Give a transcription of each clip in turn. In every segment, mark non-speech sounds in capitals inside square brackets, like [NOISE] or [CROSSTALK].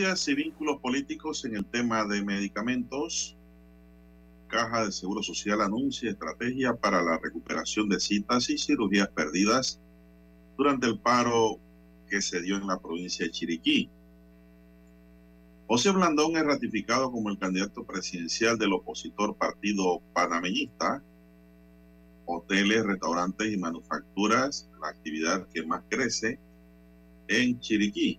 Y vínculos políticos en el tema de medicamentos. Caja de Seguro Social anuncia estrategia para la recuperación de citas y cirugías perdidas durante el paro que se dio en la provincia de Chiriquí. José Blandón es ratificado como el candidato presidencial del opositor partido panameñista. Hoteles, restaurantes y manufacturas, la actividad que más crece en Chiriquí.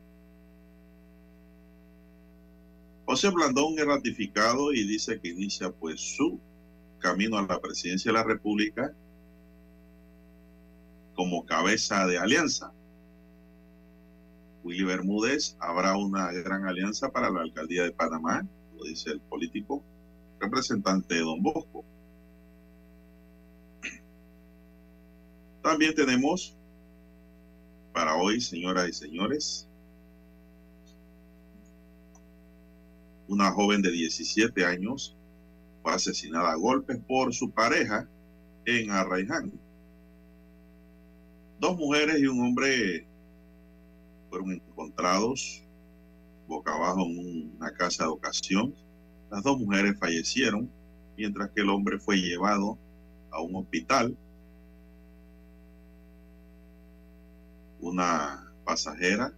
José Blandón es ratificado y dice que inicia pues su camino a la presidencia de la República como cabeza de alianza. Willy Bermúdez, habrá una gran alianza para la alcaldía de Panamá, lo dice el político representante de Don Bosco. También tenemos para hoy, señoras y señores, Una joven de 17 años fue asesinada a golpes por su pareja en Arraiján. Dos mujeres y un hombre fueron encontrados boca abajo en una casa de ocasión. Las dos mujeres fallecieron, mientras que el hombre fue llevado a un hospital. Una pasajera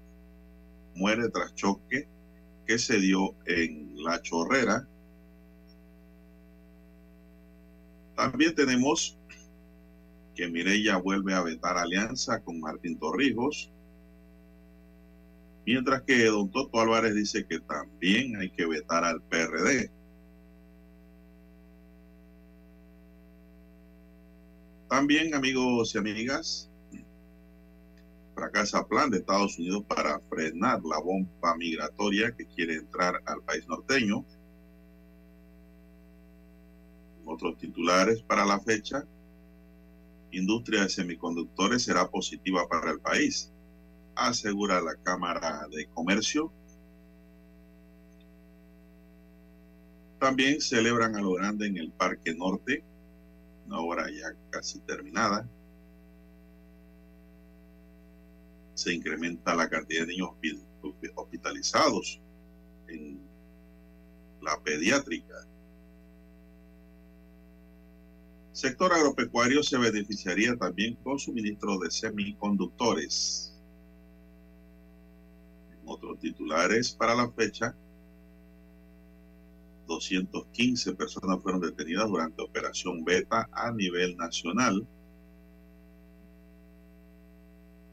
muere tras choque que se dio en La Chorrera. También tenemos que Mirella vuelve a vetar alianza con Martín Torrijos, mientras que don Toto Álvarez dice que también hay que vetar al PRD. También, amigos y amigas, fracasa plan de Estados Unidos para frenar la bomba migratoria que quiere entrar al país norteño. Otros titulares para la fecha. Industria de semiconductores será positiva para el país, asegura la Cámara de Comercio. También celebran a lo grande en el Parque Norte, una obra ya casi terminada. Se incrementa la cantidad de niños hospitalizados en la pediátrica. Sector agropecuario se beneficiaría también con suministro de semiconductores. En otros titulares para la fecha, 215 personas fueron detenidas durante Operación Beta a nivel nacional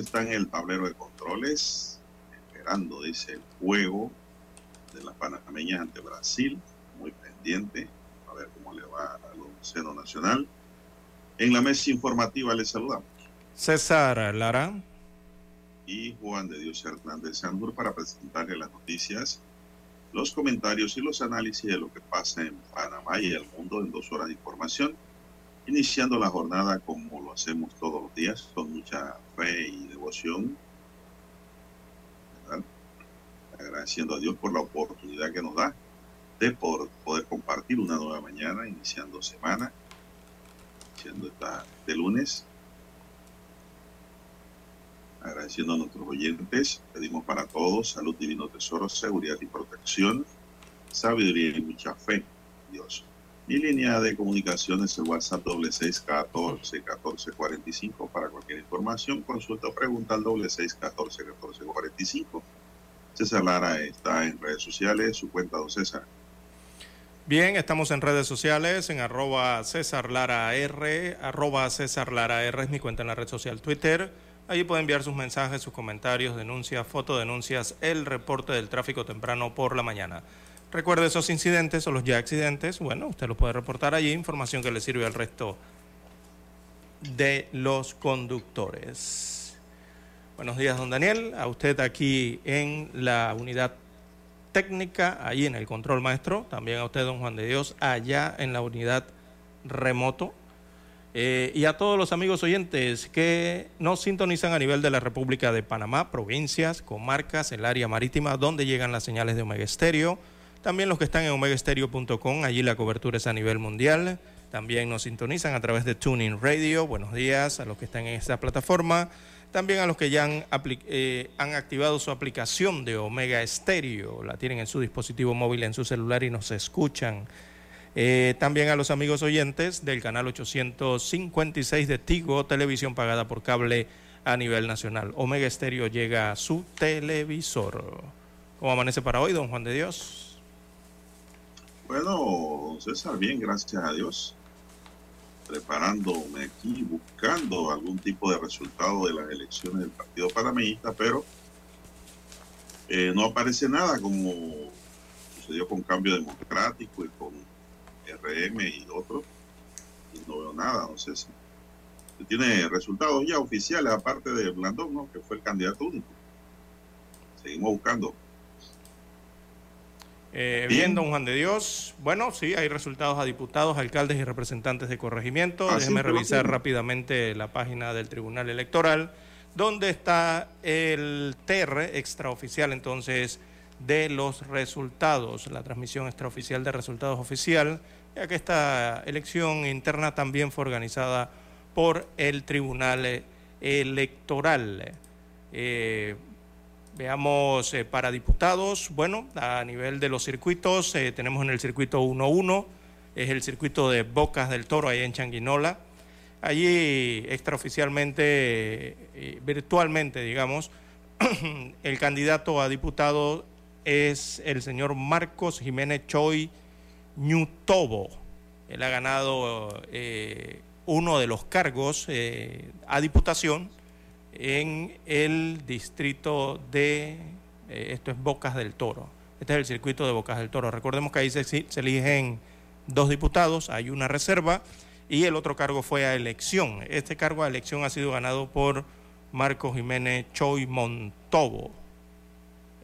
Está en el tablero de controles, esperando, dice, el juego de las panameñas ante Brasil, muy pendiente, a ver cómo le va al seno nacional. En la mesa informativa les saludamos. César Lara. Y Juan de Dios Hernández Sandur para presentarle las noticias, los comentarios y los análisis de lo que pasa en Panamá y el mundo en dos horas de información iniciando la jornada como lo hacemos todos los días, con mucha fe y devoción, agradeciendo a Dios por la oportunidad que nos da de por poder compartir una nueva mañana, iniciando semana, siendo esta de lunes. Agradeciendo a nuestros oyentes, pedimos para todos salud, divino tesoro, seguridad y protección, sabiduría y mucha fe, Dios. Mi línea de comunicación es el WhatsApp doble seis catorce catorce cuarenta y cinco para cualquier información, consulta o pregunta al doble seis catorce catorce cuarenta y cinco. César Lara está en redes sociales, su cuenta, don César. Bien, estamos en redes sociales, en arroba César Lara R, arroba César Lara R es mi cuenta en la red social Twitter. Allí puede enviar sus mensajes, sus comentarios, denuncias, fotodenuncias, el reporte del tráfico temprano por la mañana. Recuerde esos incidentes o los ya accidentes, bueno, usted lo puede reportar allí, información que le sirve al resto de los conductores. Buenos días, don Daniel, a usted aquí en la unidad técnica, ahí en el control maestro, también a usted, don Juan de Dios, allá en la unidad remoto. Eh, y a todos los amigos oyentes que nos sintonizan a nivel de la República de Panamá, provincias, comarcas, el área marítima, donde llegan las señales de Omega Estéreo también los que están en omegaestereo.com, allí la cobertura es a nivel mundial. También nos sintonizan a través de Tuning Radio. Buenos días a los que están en esta plataforma. También a los que ya han, eh, han activado su aplicación de Omega Stereo. La tienen en su dispositivo móvil, en su celular y nos escuchan. Eh, también a los amigos oyentes del canal 856 de Tigo, televisión pagada por cable a nivel nacional. Omega Stereo llega a su televisor. ¿Cómo amanece para hoy, don Juan de Dios? Bueno, César, bien, gracias a Dios. Preparándome aquí, buscando algún tipo de resultado de las elecciones del Partido Panameñista, pero eh, no aparece nada como sucedió con Cambio Democrático y con RM y otros. Y no veo nada, don César. Tiene resultados ya oficiales, aparte de Blandón, ¿no? que fue el candidato único. Seguimos buscando. Eh, bien, don Juan de Dios. Bueno, sí, hay resultados a diputados, alcaldes y representantes de corregimiento. Ah, Déjeme revisar rápidamente la página del Tribunal Electoral, donde está el TR extraoficial entonces de los resultados, la transmisión extraoficial de resultados oficial, ya que esta elección interna también fue organizada por el Tribunal Electoral. Eh, Veamos eh, para diputados, bueno, a nivel de los circuitos, eh, tenemos en el circuito 1-1, es el circuito de Bocas del Toro, ahí en Changuinola. Allí extraoficialmente, eh, virtualmente, digamos, [CLEARS THROAT] el candidato a diputado es el señor Marcos Jiménez Choi Ñutobo. Él ha ganado uno de los cargos a diputación en el distrito de, eh, esto es Bocas del Toro. Este es el circuito de Bocas del Toro. Recordemos que ahí se, eligen dos diputados, hay una reserva y el otro cargo fue a elección. Este cargo a elección ha sido ganado por Marcos Jiménez Choi Montobo.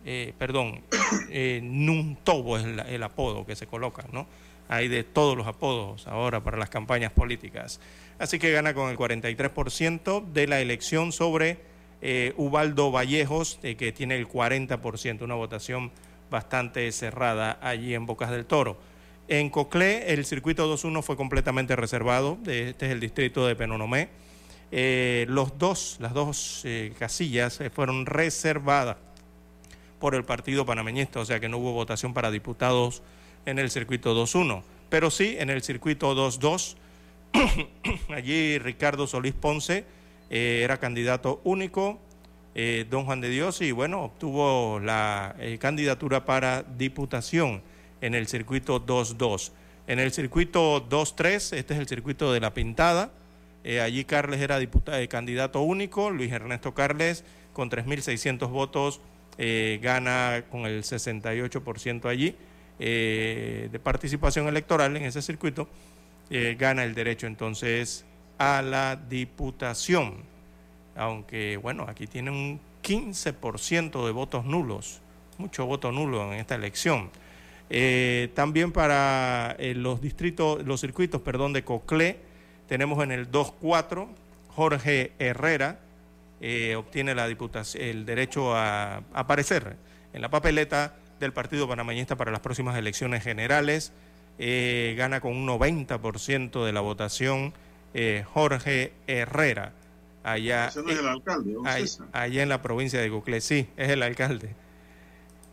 Eh, perdón, eh, Nuntobo es el, apodo que se coloca, ¿no? Hay de todos los apodos ahora para las campañas políticas. Así que gana con el 43% de la elección sobre eh, Ubaldo Vallejos, que tiene el 40%, una votación bastante cerrada allí en Bocas del Toro. En Coclé, el circuito 2-1 fue completamente reservado. Este es el distrito de Penonomé. los dos, las dos casillas fueron reservadas por el partido panameñista, o sea que no hubo votación para diputados en el circuito 2-1, pero sí en el circuito 2-2, [COUGHS] allí Ricardo Solís Ponce eh, era candidato único, eh, don Juan de Dios, y bueno, obtuvo la eh, candidatura para diputación en el circuito 2-2. En el circuito 2-3, este es el circuito de la Pintada, allí Carles era candidato único, Luis Ernesto Carles con 3.600 votos gana con el 68% allí de participación electoral en ese circuito, eh, gana el derecho entonces a la diputación. Aunque, bueno, aquí tiene un 15% de votos nulos, mucho voto nulo en esta elección. también para los distritos, los circuitos, perdón, de Coclé, tenemos en el 2-4 Jorge Herrera, eh, obtiene la diputación, el derecho a, aparecer en la papeleta del Partido Panameñista para las próximas elecciones generales. Eh, gana con un 90% de la votación eh, Jorge Herrera. Allá, Ese no es el alcalde, allá, en la provincia de Coclé, sí, es el alcalde,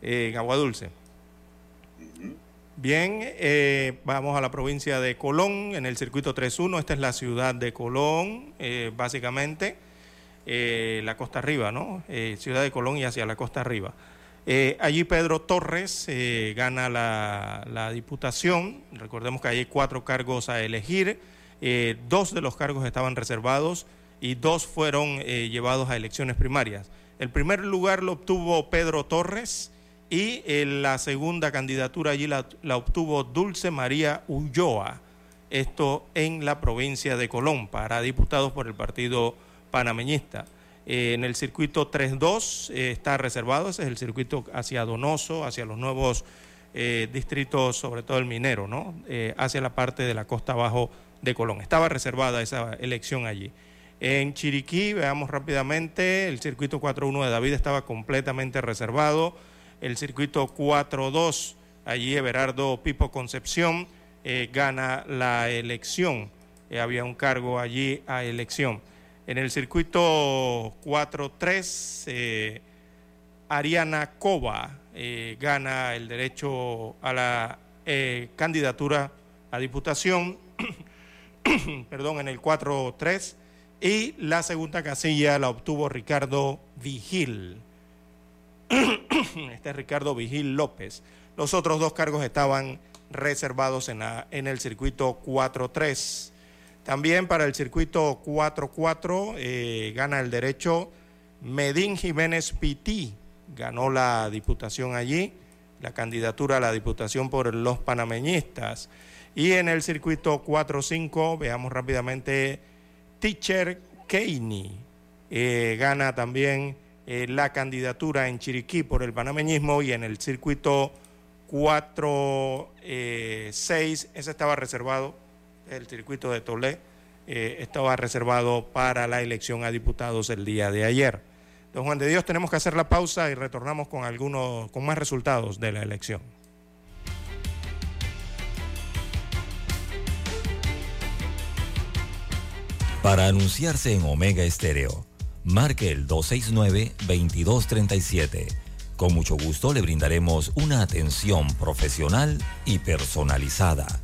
en Aguadulce. Bien, vamos a la provincia de Colón, en el circuito 3.1, esta es la ciudad de Colón, básicamente. Eh, la costa arriba, ¿no? Eh, ciudad de Colón y hacia la costa arriba. Eh, allí Pedro Torres gana la, diputación. Recordemos que hay cuatro cargos a elegir. dos de los cargos estaban reservados y dos fueron llevados a elecciones primarias. El primer lugar lo obtuvo Pedro Torres y la segunda candidatura allí la, la obtuvo Dulce María Ulloa. Esto en la provincia de Colón para diputados por el partido panameñista. Eh, en el circuito 3-2 eh, está reservado, ese es el circuito hacia Donoso, hacia los nuevos eh, distritos, sobre todo el minero, ¿no? hacia la parte de la costa abajo de Colón. Estaba reservada esa elección allí. En Chiriquí, veamos rápidamente, el circuito 4-1 de David estaba completamente reservado. El circuito 4-2, allí Everardo Pipo Concepción gana la elección. había un cargo allí a elección. En el circuito 4-3, eh, Ariana Cova eh, gana el derecho a la eh, candidatura a diputación, [COUGHS] perdón, en el 4-3, y la segunda casilla la obtuvo Ricardo Vigil. [COUGHS] este es Ricardo Vigil López. Los otros dos cargos estaban reservados en, en el circuito 4-3. También para el circuito 4-4 eh, gana el derecho Medín Jiménez Pití, ganó la diputación allí, la candidatura a la diputación por los panameñistas. Y en el circuito 4-5, veamos rápidamente, Teacher Keini eh, gana también eh, la candidatura en Chiriquí por el panameñismo y en el circuito 4-6, ese estaba reservado el circuito de Tolé eh, estaba reservado para la elección a diputados el día de ayer. Don Juan de Dios, tenemos que hacer la pausa y retornamos con algunos, con más resultados de la elección. Para anunciarse en Omega Estéreo, marque el 269-2237. Con mucho gusto le brindaremos una atención profesional y personalizada.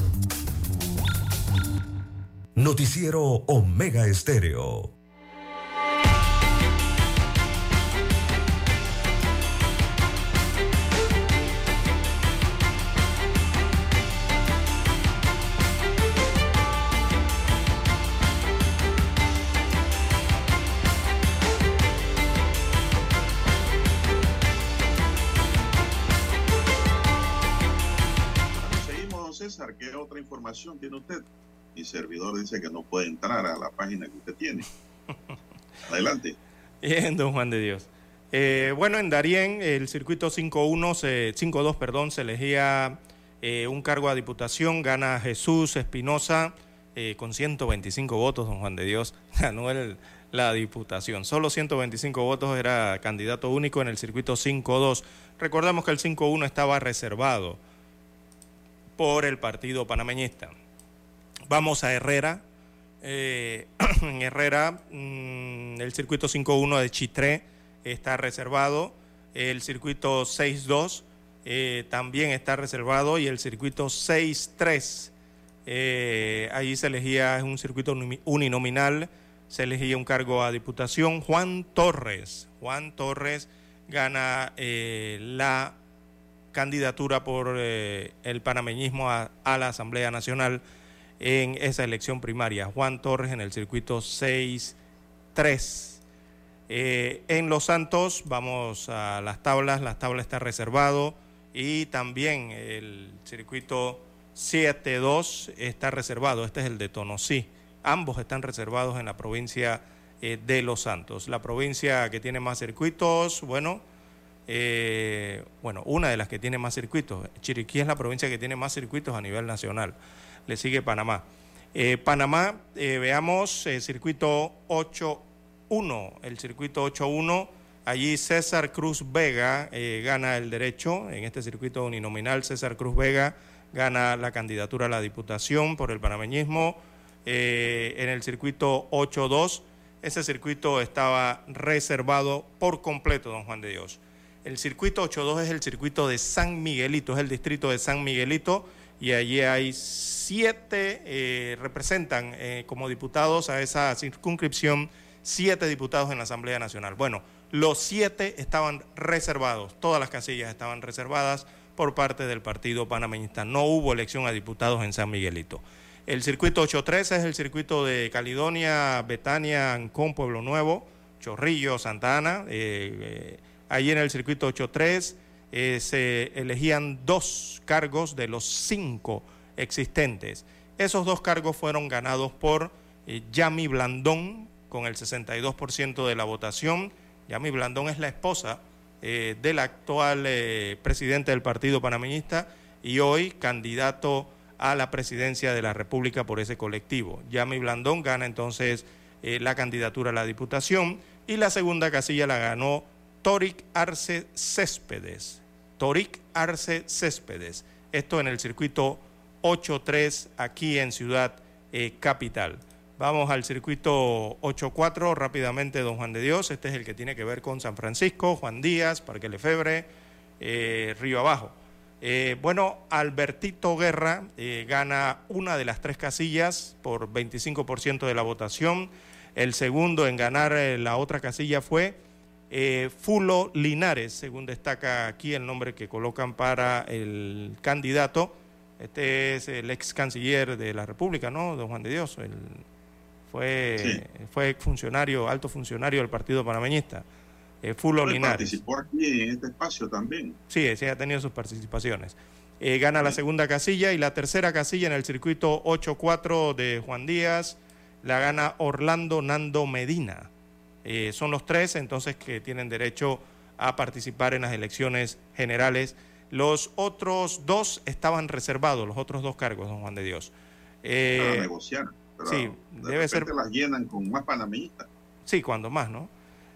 Noticiero Omega Estéreo. Seguimos, César. ¿Qué otra información tiene usted? Mi servidor dice que no puede entrar a la página que usted tiene. [LAUGHS] Adelante. Bien, don Juan de Dios. Eh, bueno, en Darién, el circuito 5-1, se- 5-2, perdón, se elegía eh, un cargo a diputación, gana Jesús Espinosa eh, con 125 votos, don Juan de Dios, [LAUGHS] ganó el- la diputación. Solo 125 votos era candidato único en el circuito 5-2. Recordamos que el 5-1 estaba reservado por el partido panameñista. Vamos a Herrera. Eh, [CLEARS THROAT] en Herrera, mm, el circuito 5-1 de Chitré está reservado. El circuito 6-2 eh, también está reservado. Y el circuito 6-3, eh, allí se elegía es un circuito uni- uninominal. Se elegía un cargo a diputación. Juan Torres. Juan Torres gana eh, la candidatura por el panameñismo a la Asamblea Nacional en esa elección primaria. Juan Torres en el circuito 6-3. Eh, en Los Santos vamos a las tablas, las tablas está reservado y también el circuito 7-2 está reservado, este es el de Tonosí. Ambos están reservados en la provincia eh, de Los Santos. La provincia que tiene más circuitos, bueno, eh, bueno, una de las que tiene más circuitos. Chiriquí es la provincia que tiene más circuitos a nivel nacional. Le sigue Panamá. Eh, Panamá, eh, veamos, el circuito 8-1. El circuito 8-1, allí César Cruz Vega eh, gana el derecho. En este circuito uninominal, César Cruz Vega gana la candidatura a la diputación por el panameñismo. Eh, en el circuito 8-2, ese circuito estaba reservado por completo, don Juan de Dios. El circuito 82 es el circuito de San Miguelito, es el distrito de San Miguelito y allí hay siete, eh, representan eh, como diputados a esa circunscripción siete diputados en la Asamblea Nacional. Bueno, los siete estaban reservados, todas las casillas estaban reservadas por parte del partido panameñista. No hubo elección a diputados en San Miguelito. El circuito 813 es el circuito de Caledonia, Betania, Ancón, Pueblo Nuevo, Chorrillo, Santa Ana. eh, Allí en el circuito 83 eh, se elegían dos cargos de los cinco existentes. Esos dos cargos fueron ganados por eh, Yami Blandón con el 62% de la votación. Yami Blandón es la esposa eh, del actual presidente del Partido Panameñista y hoy candidato a la presidencia de la República por ese colectivo. Yami Blandón gana entonces la candidatura a la diputación y la segunda casilla la ganó Toric Arce Céspedes. Toric Arce Céspedes. Esto en el circuito 8-3 aquí en Ciudad eh, Capital. Vamos al circuito 8-4 rápidamente, don Juan de Dios. Este es el que tiene que ver con San Francisco, Juan Díaz, Parque Lefebre, eh, Río Abajo. Eh, bueno, Albertito Guerra gana una de las tres casillas por 25% de la votación. El segundo en ganar la otra casilla fue Fulo Linares, según destaca aquí el nombre que colocan para el candidato. Este es el ex canciller de la República, ¿no? Don Juan de Dios. fue, fue funcionario, alto funcionario del Partido Panameñista. Eh, Fulo Linares. Participó aquí en este espacio también. Sí, sí, ha tenido sus participaciones. Eh, gana la segunda casilla y la tercera casilla en el circuito 8-4 de Juan Díaz la gana Orlando Nando Medina. Eh, son los tres entonces que tienen derecho a participar en las elecciones generales los otros dos estaban reservados, los otros dos cargos, don Juan de Dios. Eh, Para negociar. sí, debe ser. las llenan con más panameñistas. Sí, cuando más, ¿no?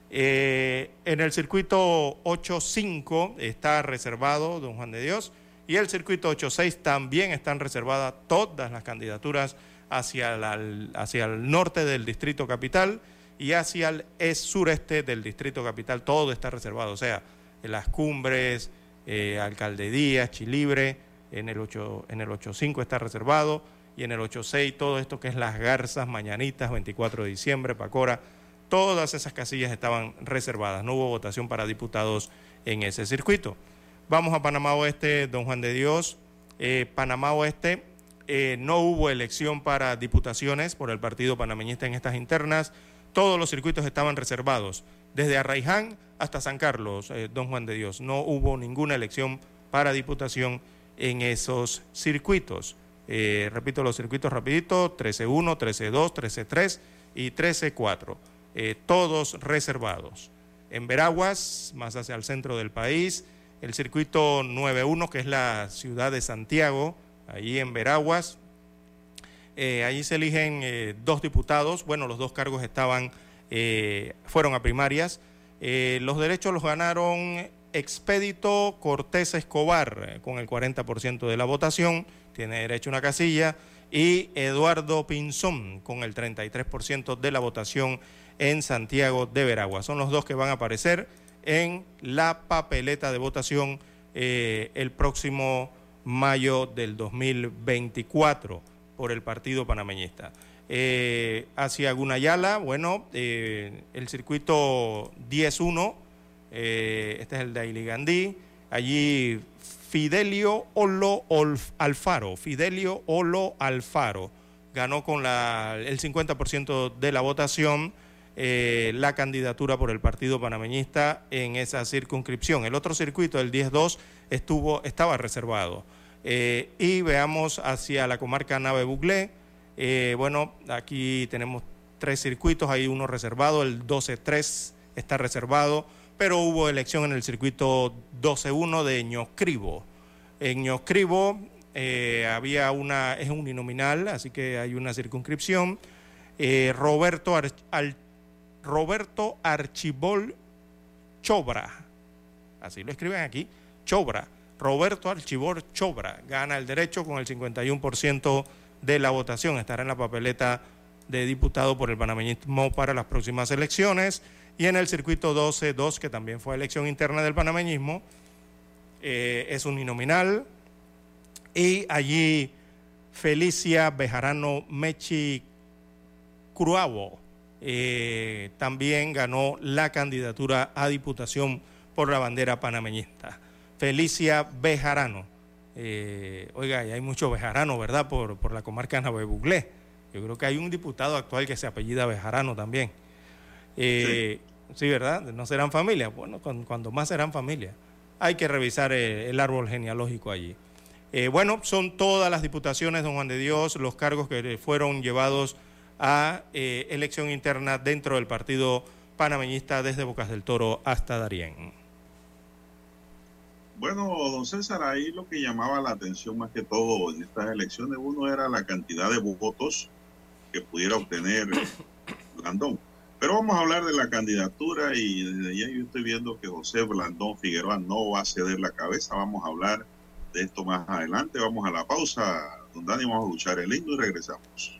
Eh, en el circuito 8.5 está reservado don Juan de Dios y el circuito 8.6 también están reservadas todas las candidaturas hacia, hacia el norte del distrito capital y hacia el sureste del distrito capital. Todo está reservado, o sea, en las cumbres, eh, Alcalde Díaz, Chilibre, en el 8, en el 8.5 está reservado y en el 8.6 todo esto que es Las Garzas, Mañanitas, 24 de diciembre, Pacora, todas esas casillas estaban reservadas, no hubo votación para diputados en ese circuito. Vamos a Panamá Oeste, don Juan de Dios. Eh, Panamá Oeste eh, no hubo elección para diputaciones por el Partido Panameñista en estas internas, todos los circuitos estaban reservados desde Arraiján hasta San Carlos, eh, don Juan de Dios. No hubo ninguna elección para diputación en esos circuitos. Eh, repito los circuitos rapidito, 13-1, 13-2, 13-3 y 13-4, eh, todos reservados. En Veraguas, más hacia el centro del país, el circuito 9-1, que es la ciudad de Santiago, ahí en Veraguas, allí se eligen dos diputados, bueno, los dos cargos estaban eh, fueron a primarias. Eh, los derechos los ganaron Expedito Cortés Escobar eh, con el 40% de la votación, tiene derecho a una casilla, y Eduardo Pinzón con el 33% de la votación en Santiago de Veragua. Son los dos que van a aparecer en la papeleta de votación el próximo mayo del 2024 por el Partido Panameñista. Eh, hacia Gunayala, bueno, eh, el circuito 10-1, eh, este es el de Ailigandí, allí Fidelio Olo Alfaro, Fidelio Olo Alfaro, ganó con la, el 50% de la votación la candidatura por el Partido Panameñista en esa circunscripción. El otro circuito, el 10-2, estuvo, estaba reservado. Y veamos hacia la comarca Nave Buglé, eh, bueno, aquí tenemos tres circuitos, hay uno reservado, el 12-3 está reservado, pero hubo elección en el circuito 12-1 de Ñoscribo. En Ñoscribo eh, había una, es un uninominal, así que hay una circunscripción. Eh, Roberto, Roberto Archibol Chobra, así lo escriben aquí, Chobra. Roberto Archibol Chobra gana el derecho con el 51% de la votación. Estará en la papeleta de diputado por el panameñismo para las próximas elecciones. Y en el circuito 12-2, que también fue elección interna del panameñismo, eh, es un uninominal. Y allí Felicia Bejarano Mechi Cruavo eh, también ganó la candidatura a diputación por la bandera panameñista. Felicia Bejarano eh, oiga, y hay mucho bejarano, ¿verdad? Por, por la comarca de Buglé. Yo creo que hay un diputado actual que se apellida Bejarano también. Eh, sí. ¿verdad? ¿No serán familia? Bueno, cuando, más serán familia. Hay que revisar eh, el, árbol genealógico allí. bueno, son todas las diputaciones, don Juan de Dios, los cargos que fueron llevados a elección interna dentro del partido panameñista desde Bocas del Toro hasta Darién. Bueno, don César, ahí lo que llamaba la atención más que todo en estas elecciones, uno era la cantidad de votos que pudiera obtener Blandón. Pero vamos a hablar de la candidatura y desde ya yo estoy viendo que José Blandón Figueroa no va a ceder la cabeza. Vamos a hablar de esto más adelante. Vamos a la pausa, don Dani, vamos a escuchar el himno y regresamos.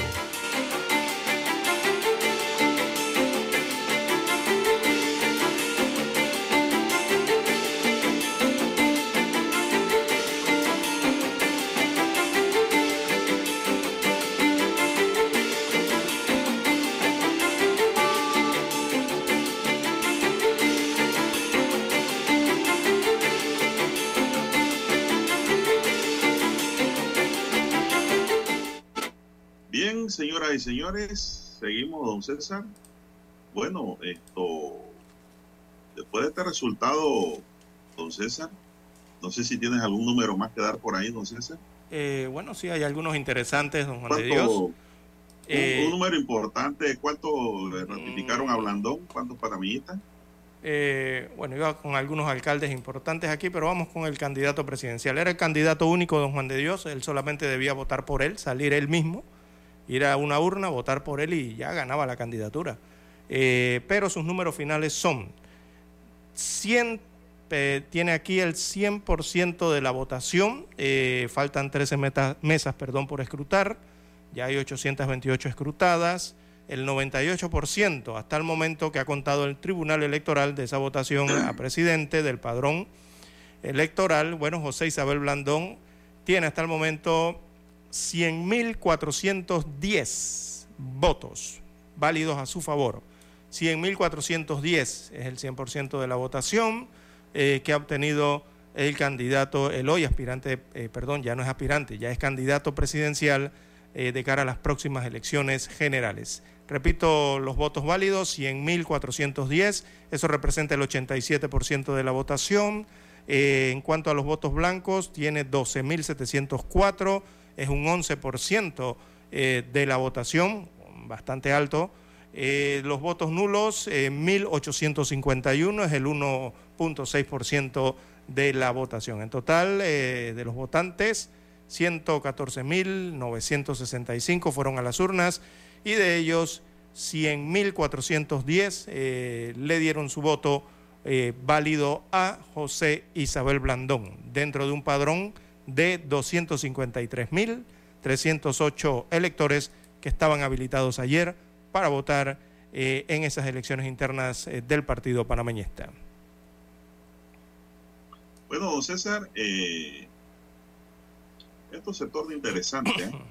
Señores, seguimos, don César. Bueno, esto, después de este resultado, don César, no sé si tienes algún número más que dar por ahí, don César. Eh, bueno, sí, hay algunos interesantes, don Juan de ¿Cuánto- Dios. un, Eh, un número importante, ¿cuánto le ratificaron a mm. Blandón? ¿Cuántos panamillitas? Eh, bueno, iba con algunos alcaldes importantes aquí, pero vamos con el candidato presidencial. Era el candidato único, don Juan de Dios. Él solamente debía votar por él, salir él mismo, ir a una urna, votar por él y ya ganaba la candidatura. Eh, pero sus números finales son 100, eh, tiene aquí el 100% de la votación, eh, faltan 13 meta- mesas perdón, por escrutar, ya hay 828 escrutadas, el 98% hasta el momento que ha contado el Tribunal Electoral de esa votación a [CLEARS THROAT] presidente del padrón electoral. Bueno, José Isabel Blandón tiene hasta el momento 100.410 votos válidos a su favor. 100.410 es el 100% de la votación eh, que ha obtenido el candidato, el hoy aspirante, eh, perdón, ya no es aspirante, ya es candidato presidencial eh, de cara a las próximas elecciones generales. Repito, los votos válidos, 100.410, eso representa el 87% de la votación. En cuanto a los votos blancos, tiene 12.704, es un 11% de la votación, bastante alto. los votos nulos, 1.851, es el 1.6% de la votación. En total, eh, de los votantes, 114.965 fueron a las urnas y de ellos 100.410 eh, le dieron su voto eh, válido a José Isabel Blandón, dentro de un padrón de 253.308 electores que estaban habilitados ayer para votar en esas elecciones internas del Partido Panameñista. Bueno, don César, eh, esto se torna interesante. ¿eh? [CLEARS THROAT]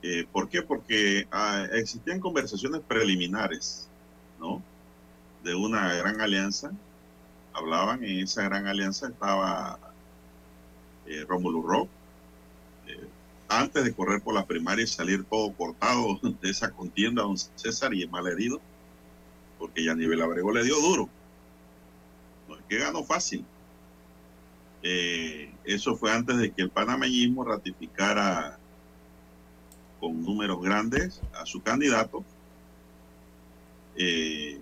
Eh, ¿Por qué? Porque ah, existían conversaciones preliminares, ¿no? De una gran alianza. Hablaban, en esa gran alianza estaba Rómulo Rock. antes de correr por la primaria y salir todo cortado [LAUGHS] de esa contienda, don César, y mal herido, porque ya nivel Abrego le dio duro. No es que ganó fácil eh, eso fue antes de que el panameñismo ratificara con números grandes a su candidato, eh,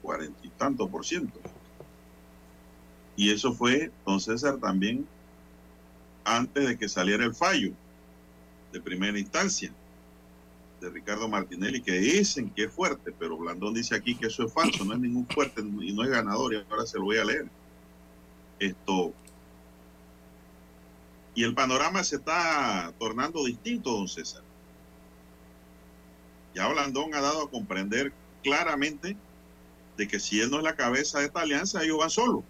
cuarenta y tanto por ciento. Y eso fue, don César, también antes de que saliera el fallo de primera instancia de Ricardo Martinelli, que dicen que es fuerte, pero Blandón dice aquí que eso es falso, no es ningún fuerte y no es ganador, y ahora se lo voy a leer. Esto, y el panorama se está tornando distinto, don César. Ya Blandón ha dado a comprender claramente de que si él no es la cabeza de esta alianza, ellos van solos.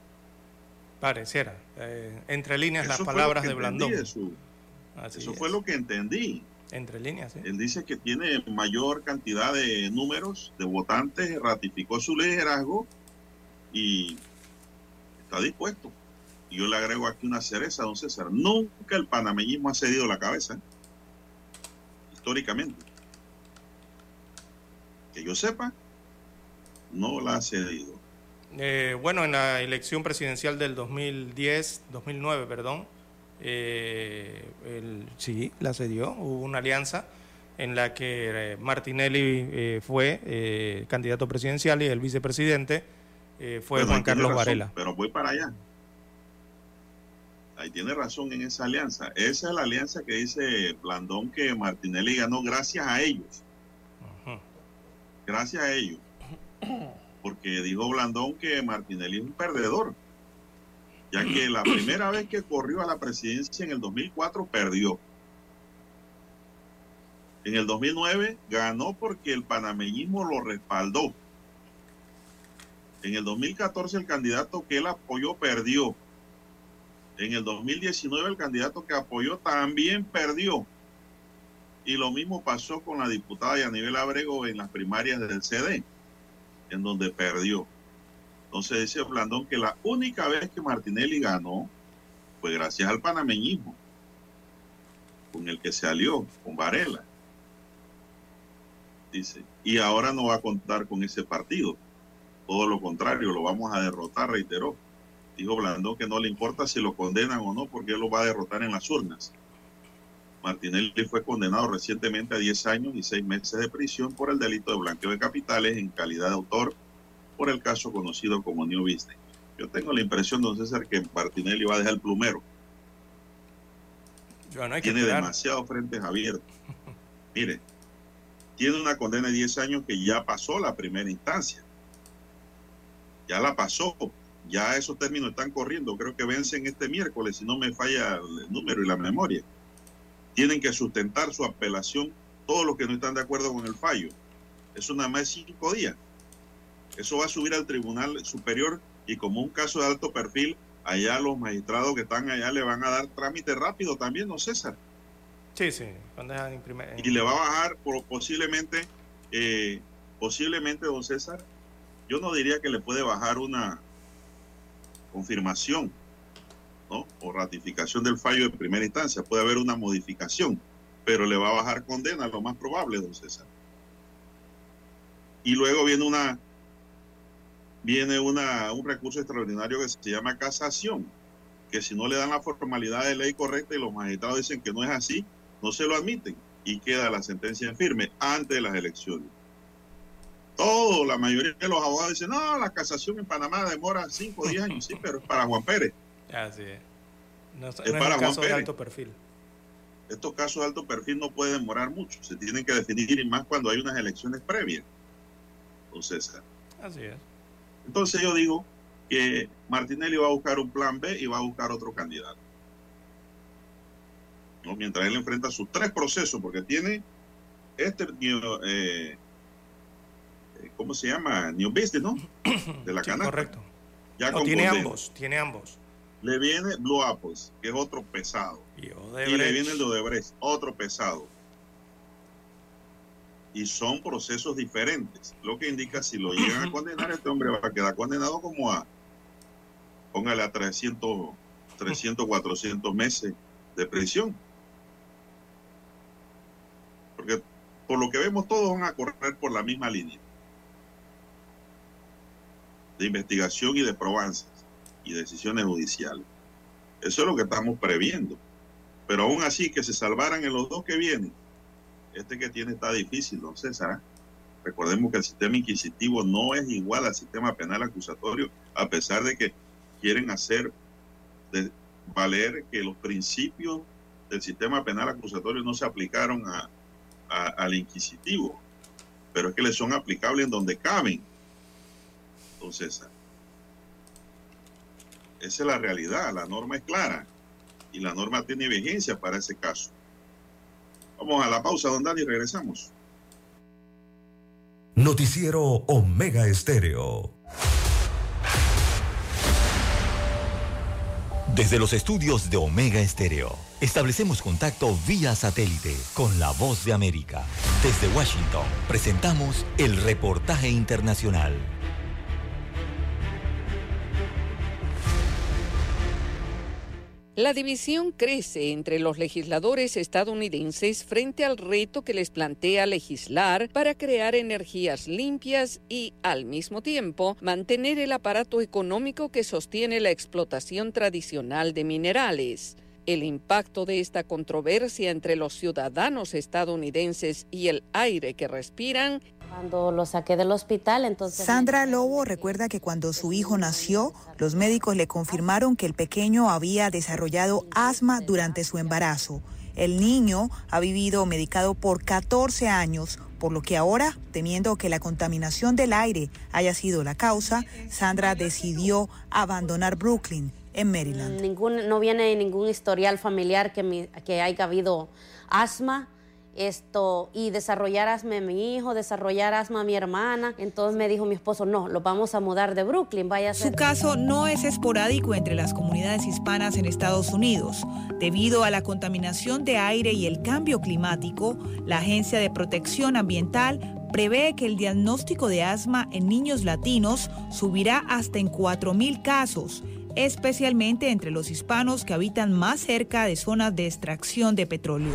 Pareciera. Eh, entre líneas las palabras de Blandón. Eso, fue lo que entendí. Entre líneas, sí. Él dice que tiene mayor cantidad de números de votantes, ratificó su liderazgo y está dispuesto y yo le agrego aquí una cereza, don César. Nunca el panameñismo ha cedido la cabeza, históricamente. Que yo sepa, no la ha cedido. Eh, bueno, en la elección presidencial del 2010, 2009, perdón, eh, sí, la cedió. Hubo una alianza en la que eh, Martinelli fue candidato presidencial y el vicepresidente fue Juan Carlos Varela. Pero voy para allá ahí tiene razón en esa alianza. Esa es la alianza que dice Blandón que Martinelli ganó gracias a ellos. Gracias a ellos. Porque dijo Blandón que Martinelli es un perdedor. Ya que la [CLEARS THROAT] primera vez que corrió a la presidencia en el 2004 perdió. En el 2009 ganó porque el panameñismo lo respaldó. En el 2014 el candidato que él apoyó perdió en el 2019 el candidato que apoyó también perdió. Y lo mismo pasó con la diputada Yanibel Abrego en las primarias del CD, en donde perdió. Entonces dice Blandón que la única vez que Martinelli ganó fue gracias al panameñismo, con el que se alió, con Varela. Dice, y ahora no va a contar con ese partido. Todo lo contrario, lo vamos a derrotar, reiteró dijo Blandón que no le importa si lo condenan o no, porque él lo va a derrotar en las urnas. Martinelli fue condenado recientemente a 10 años y 6 meses de prisión por el delito de blanqueo de capitales en calidad de autor por el caso conocido como New Business. Yo tengo la impresión, don César, que Martinelli va a dejar el plumero. tiene demasiados frentes abiertos. [LAUGHS] Mire, tiene una condena de 10 años que ya pasó la primera instancia. Ya la pasó ya esos términos están corriendo, creo que vencen este miércoles, si no me falla el número y la memoria. Tienen que sustentar su apelación todos los que no están de acuerdo con el fallo. Eso nada más es cinco días. Eso va a subir al Tribunal Superior y como un caso de alto perfil, allá los magistrados que están allá le van a dar trámite rápido también, ¿no, César? Sí, sí. Y le va a bajar por, posiblemente, eh, posiblemente, don César, yo no diría que le puede bajar una confirmación, O ratificación del fallo de primera instancia. Puede haber una modificación, pero le va a bajar condena, lo más probable, don César. Y luego viene una viene una, un recurso extraordinario que se llama casación, que si no le dan la formalidad de ley correcta y los magistrados dicen que no es así, no se lo admiten y queda la sentencia en firme antes de las elecciones. Todo, la mayoría de los abogados dicen, no, la casación en Panamá demora 5 o 10 años, sí, pero es para Juan Pérez. Así es. No, es para Juan Pérez. De alto perfil. Estos casos de alto perfil no pueden demorar mucho, se tienen que definir y más cuando hay unas elecciones previas. Entonces, Así es. Entonces yo digo que Martinelli va a buscar un plan B y va a buscar otro candidato. ¿No? Mientras él enfrenta sus tres procesos, porque tiene este, eh, ¿cómo se llama? New Business, ¿no? [CLEARS THROAT] De la sí, Correcto. Ya tiene ambos, tiene ambos. Le viene Blue Apples, que es otro pesado. Y, y le viene el de Odebrecht, otro pesado y son procesos diferentes, lo que indica si lo llegan a [LAUGHS] condenar, este hombre va a quedar condenado como a, póngale a 300, 300, 400 meses de prisión. Porque por lo que vemos todos van a correr por la misma línea de investigación y de probanzas y decisiones judiciales. Eso es lo que estamos previendo. Pero aún así, que se salvaran en los dos que vienen, este que tiene está difícil, don César. Recordemos que el sistema inquisitivo no es igual al sistema penal acusatorio, a pesar de que quieren hacer de valer que los principios del sistema penal acusatorio no se aplicaron al inquisitivo, pero es que le son aplicables en donde caben, don César. Esa es la realidad, la norma es clara y la norma tiene vigencia para ese caso. Vamos a la pausa, don Dani, y regresamos. Noticiero Omega Estéreo. Desde los estudios de Omega Estéreo, establecemos contacto vía satélite con la voz de América. Desde Washington, presentamos el reportaje internacional. La división crece entre los legisladores estadounidenses frente al reto que les plantea legislar para crear energías limpias y, al mismo tiempo, mantener el aparato económico que sostiene la explotación tradicional de minerales. El impacto de esta controversia entre los ciudadanos estadounidenses y el aire que respiran cuando lo saqué del hospital, entonces... Sandra Lobo recuerda que cuando su hijo nació, los médicos le confirmaron que el pequeño había desarrollado asma durante su embarazo. El niño ha vivido medicado por 14 años, por lo que ahora, temiendo que la contaminación del aire haya sido la causa, Sandra decidió abandonar Brooklyn, en Maryland. Ningún, no viene ningún historial familiar que, que haya habido asma esto y desarrollar asma a mi hijo, desarrollar asma a mi hermana. Entonces me dijo mi esposo, no, lo vamos a mudar de Brooklyn, vaya a Su caso no es esporádico entre las comunidades hispanas en Estados Unidos. Debido a la contaminación de aire y el cambio climático, la Agencia de Protección Ambiental prevé que el diagnóstico de asma en niños latinos subirá hasta en 4.000 casos especialmente entre los hispanos que habitan más cerca de zonas de extracción de petróleo.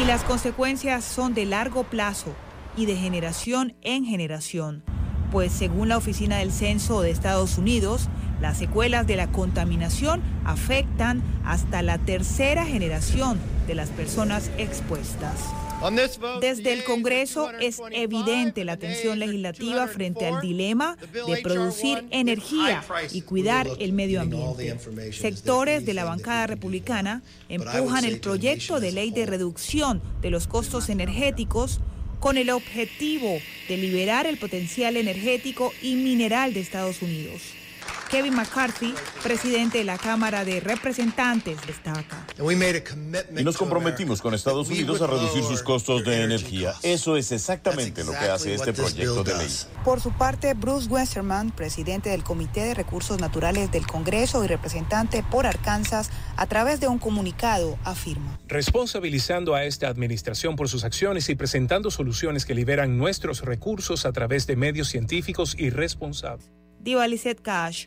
Y las consecuencias son de largo plazo y de generación en generación, pues según la Oficina del Censo de Estados Unidos, las secuelas de la contaminación afectan hasta la tercera generación de las personas expuestas. Desde el Congreso es evidente la tensión legislativa frente al dilema de producir energía y cuidar el medio ambiente. Sectores de la bancada republicana empujan el proyecto de ley de reducción de los costos energéticos con el objetivo de liberar el potencial energético y mineral de Estados Unidos. Kevin McCarthy, presidente de la Cámara de Representantes, destaca. Y nos comprometimos con Estados Unidos a reducir sus costos de energía. Eso es exactamente lo que hace este proyecto de ley. Por su parte, Bruce Westerman, presidente del Comité de Recursos Naturales del Congreso y representante por Arkansas, a través de un comunicado afirma. Responsabilizando a esta administración por sus acciones y presentando soluciones que liberan nuestros recursos a través de medios científicos y responsables. Diva Cash,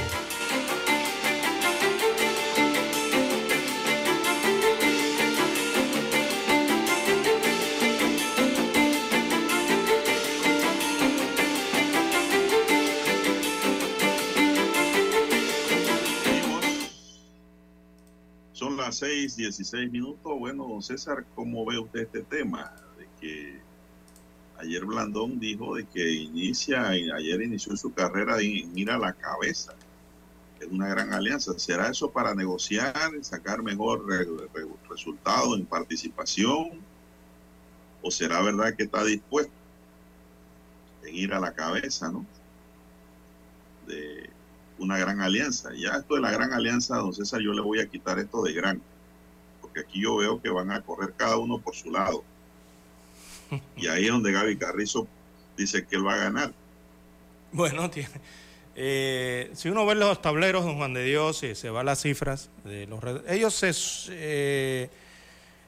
Seis, dieciséis minutos. Bueno, don César, ¿cómo ve usted este tema? De que ayer Blandón dijo de que inicia, ayer inició su carrera en ir a la cabeza. Es una gran alianza. ¿Será eso para negociar, sacar mejor resultado en participación? ¿O será verdad que está dispuesto en ir a la cabeza, no? De una gran alianza. Ya esto de la gran alianza, don César, yo le voy a quitar esto de gran porque aquí yo veo que van a correr cada uno por su lado. Y ahí es donde Gaby Carrizo dice que él va a ganar. [LAUGHS] Bueno, tiene, eh, si uno ve los tableros, don Juan de Dios, y se va las cifras, de los, ellos se, eh,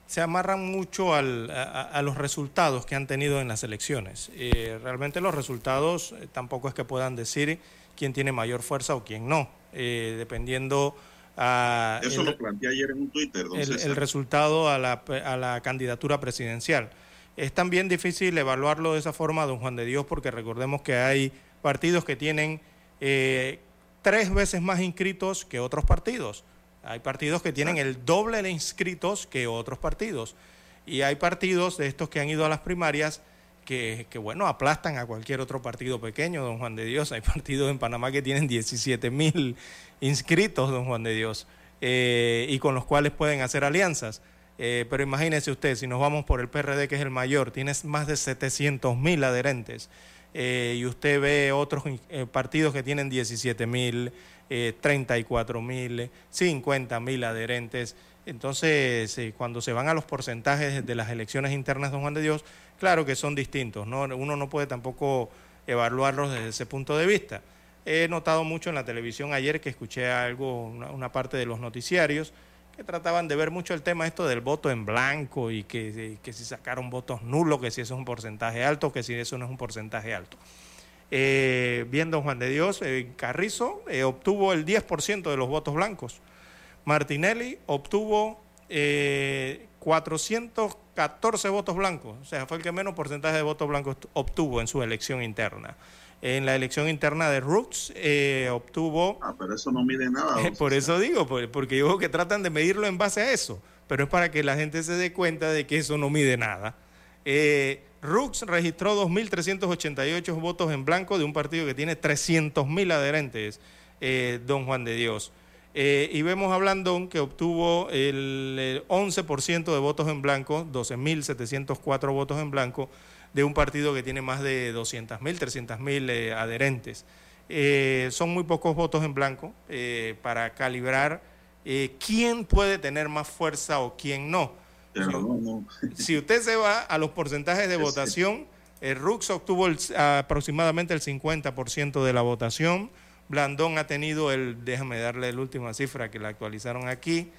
se amarran mucho al, a, los resultados que han tenido en las elecciones. Eh, realmente los resultados tampoco es que puedan decir quién tiene mayor fuerza o quién no, dependiendo eso el, lo planteé ayer en un Twitter. El, resultado a la, a la candidatura presidencial. Es también difícil evaluarlo de esa forma, don Juan de Dios, porque recordemos que hay partidos que tienen eh, tres veces más inscritos que otros partidos. Hay partidos que tienen el doble de inscritos que otros partidos. Y hay partidos de estos que han ido a las primarias que, bueno, aplastan a cualquier otro partido pequeño, don Juan de Dios. [LAUGHS] Hay partidos en Panamá que tienen 17 mil inscritos, don Juan de Dios, eh, y con los cuales pueden hacer alianzas. Eh, pero imagínese usted, si nos vamos por el PRD, que es el mayor, tiene más de 700 mil adherentes, eh, y usted ve otros partidos que tienen 17 mil, 34 mil, 50 mil adherentes. Entonces, cuando se van a los porcentajes de las elecciones internas, don Juan de Dios, claro que son distintos, ¿no? uno no puede tampoco evaluarlos desde ese punto de vista. He notado mucho en la televisión ayer que escuché algo, una, parte de los noticiarios, que trataban de ver mucho el tema esto del voto en blanco y que, si sacaron votos nulos, que si eso es un porcentaje alto, que si eso no es un porcentaje alto. Eh, viendo Juan de Dios, eh, Carrizo eh, obtuvo el 10% de los votos blancos. Martinelli obtuvo 414 votos blancos, o sea, fue el que menos porcentaje de votos blancos obtuvo en su elección interna en la elección interna de Roots eh, obtuvo... Ah, pero eso no mide nada. por eso digo, porque yo que tratan de medirlo en base a eso, pero es para que la gente se dé cuenta de que eso no mide nada. Eh, Rooks registró 2.388 votos en blanco de un partido que tiene 300.000 adherentes, eh, don Juan de Dios. Eh, y vemos a Blandón que obtuvo el 11% de votos en blanco, 12.704 votos en blanco, de un partido que tiene más de 200.000, 300.000 eh, adherentes. Eh, son muy pocos votos en blanco eh, para calibrar quién puede tener más fuerza o quién no. [LAUGHS] Si, usted se va a los porcentajes de votación, Rux obtuvo aproximadamente el 50% de la votación. Blandón ha tenido el, déjame darle la última cifra que la actualizaron aquí,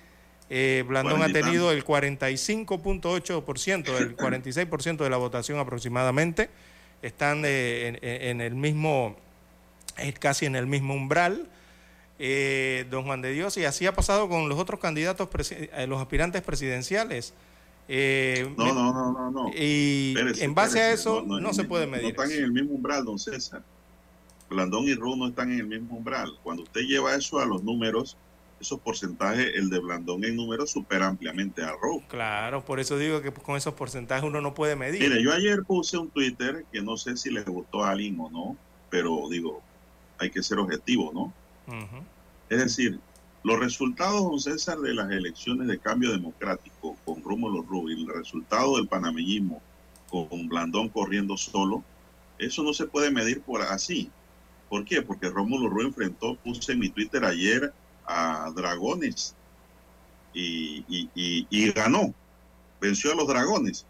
eh, Blandón ha tenido el 45.8%, el 46% de la votación aproximadamente. Están eh, en, el mismo, casi en el mismo umbral. Eh, don Juan de Dios, y así ha pasado con los otros candidatos, los aspirantes presidenciales. no, no, no, no, no. Y en base a eso no, se puede medir. No están en el mismo umbral, don César. Blandón y Ru no están en el mismo umbral. Cuando usted lleva eso a los números, esos porcentajes, el de Blandón en números supera ampliamente a Rowe. Claro, por eso digo que con esos porcentajes uno no puede medir. Mire, yo ayer puse un Twitter que no sé si les gustó a alguien o no, pero digo, hay que ser objetivo, ¿no? Es decir, los resultados, don César, de las elecciones de cambio democrático con Rómulo Rubio, el resultado del panameñismo con Blandón corriendo solo, eso no se puede medir por así. ¿Por qué? Porque Rómulo Rubio enfrentó, puse en mi Twitter ayer a Dragones y, y ganó, venció a los Dragones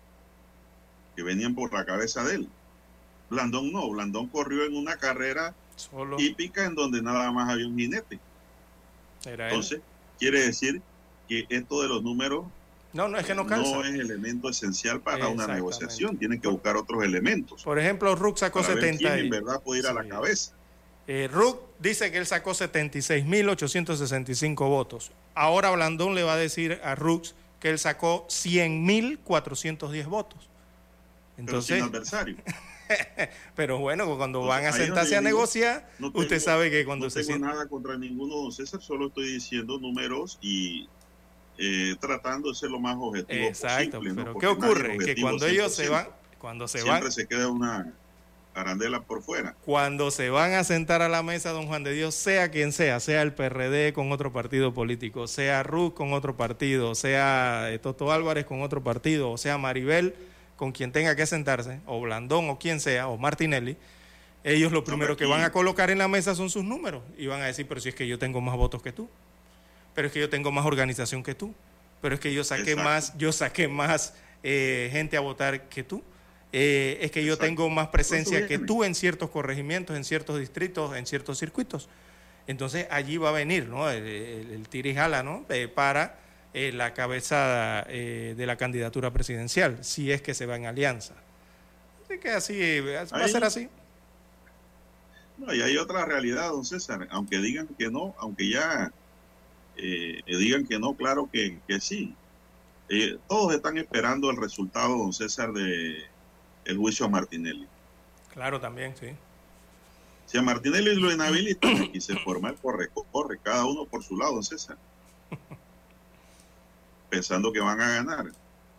que venían por la cabeza de él. Blandón no, Blandón corrió en una carrera Solo. hípica en donde nada más había un jinete. Era Entonces, quiere decir que esto de los números no, no es que no no es elemento esencial para una negociación. Tienen que buscar otros elementos. Por ejemplo, Rook sacó para ver 70. quién y- en verdad puede ir a la cabeza. Eh, Rook dice que él sacó 76.865 votos. Ahora Blandón le va a decir a Rooks que él sacó 100.410 votos. pero sin Entonces, adversario. [LAUGHS] pero bueno, cuando Entonces, van a sentarse a negociar, no usted sabe que cuando no se tengo sienta... nada contra ninguno, don César, solo estoy diciendo números y eh, tratando de ser lo más objetivo Exacto, posible. ¿no? pero Porque ¿qué ocurre? Que cuando ellos se 100%. van, cuando se siempre van, se queda una arandela por fuera. cuando se van a sentar a la mesa, don Juan de Dios, sea quien sea, sea el PRD con otro partido político, sea Ruth con otro partido, sea eh, Toto Álvarez con otro partido, o sea Maribel con quien tenga que sentarse, o Blandón o quien sea, o Martinelli, ellos lo primero que van a colocar en la mesa son sus números y van a decir, pero si es que yo tengo más votos que tú, pero es que yo tengo más organización que tú, pero es que yo saqué Exacto. más, yo saqué más eh, gente a votar que tú. Eh, es que yo Exacto. tengo más presencia que tú en ciertos corregimientos, en ciertos distritos, en ciertos circuitos. Entonces allí va a venir ¿no? el, el, el tira y jala ¿no? Eh, para eh, la cabeza eh, de la candidatura presidencial, si es que se va en alianza. Así que así va a ser así. No, y hay otra realidad, don César. Aunque digan que no, aunque ya digan que no, claro que, que sí. Todos están esperando el resultado, don César, de el juicio a Martinelli. Claro, también, sí. Si a Martinelli lo [CLEARS THROAT] inhabilitan, aquí se forma el corre-corre, cada uno por su lado, César. [LAUGHS] Pensando que van a ganar.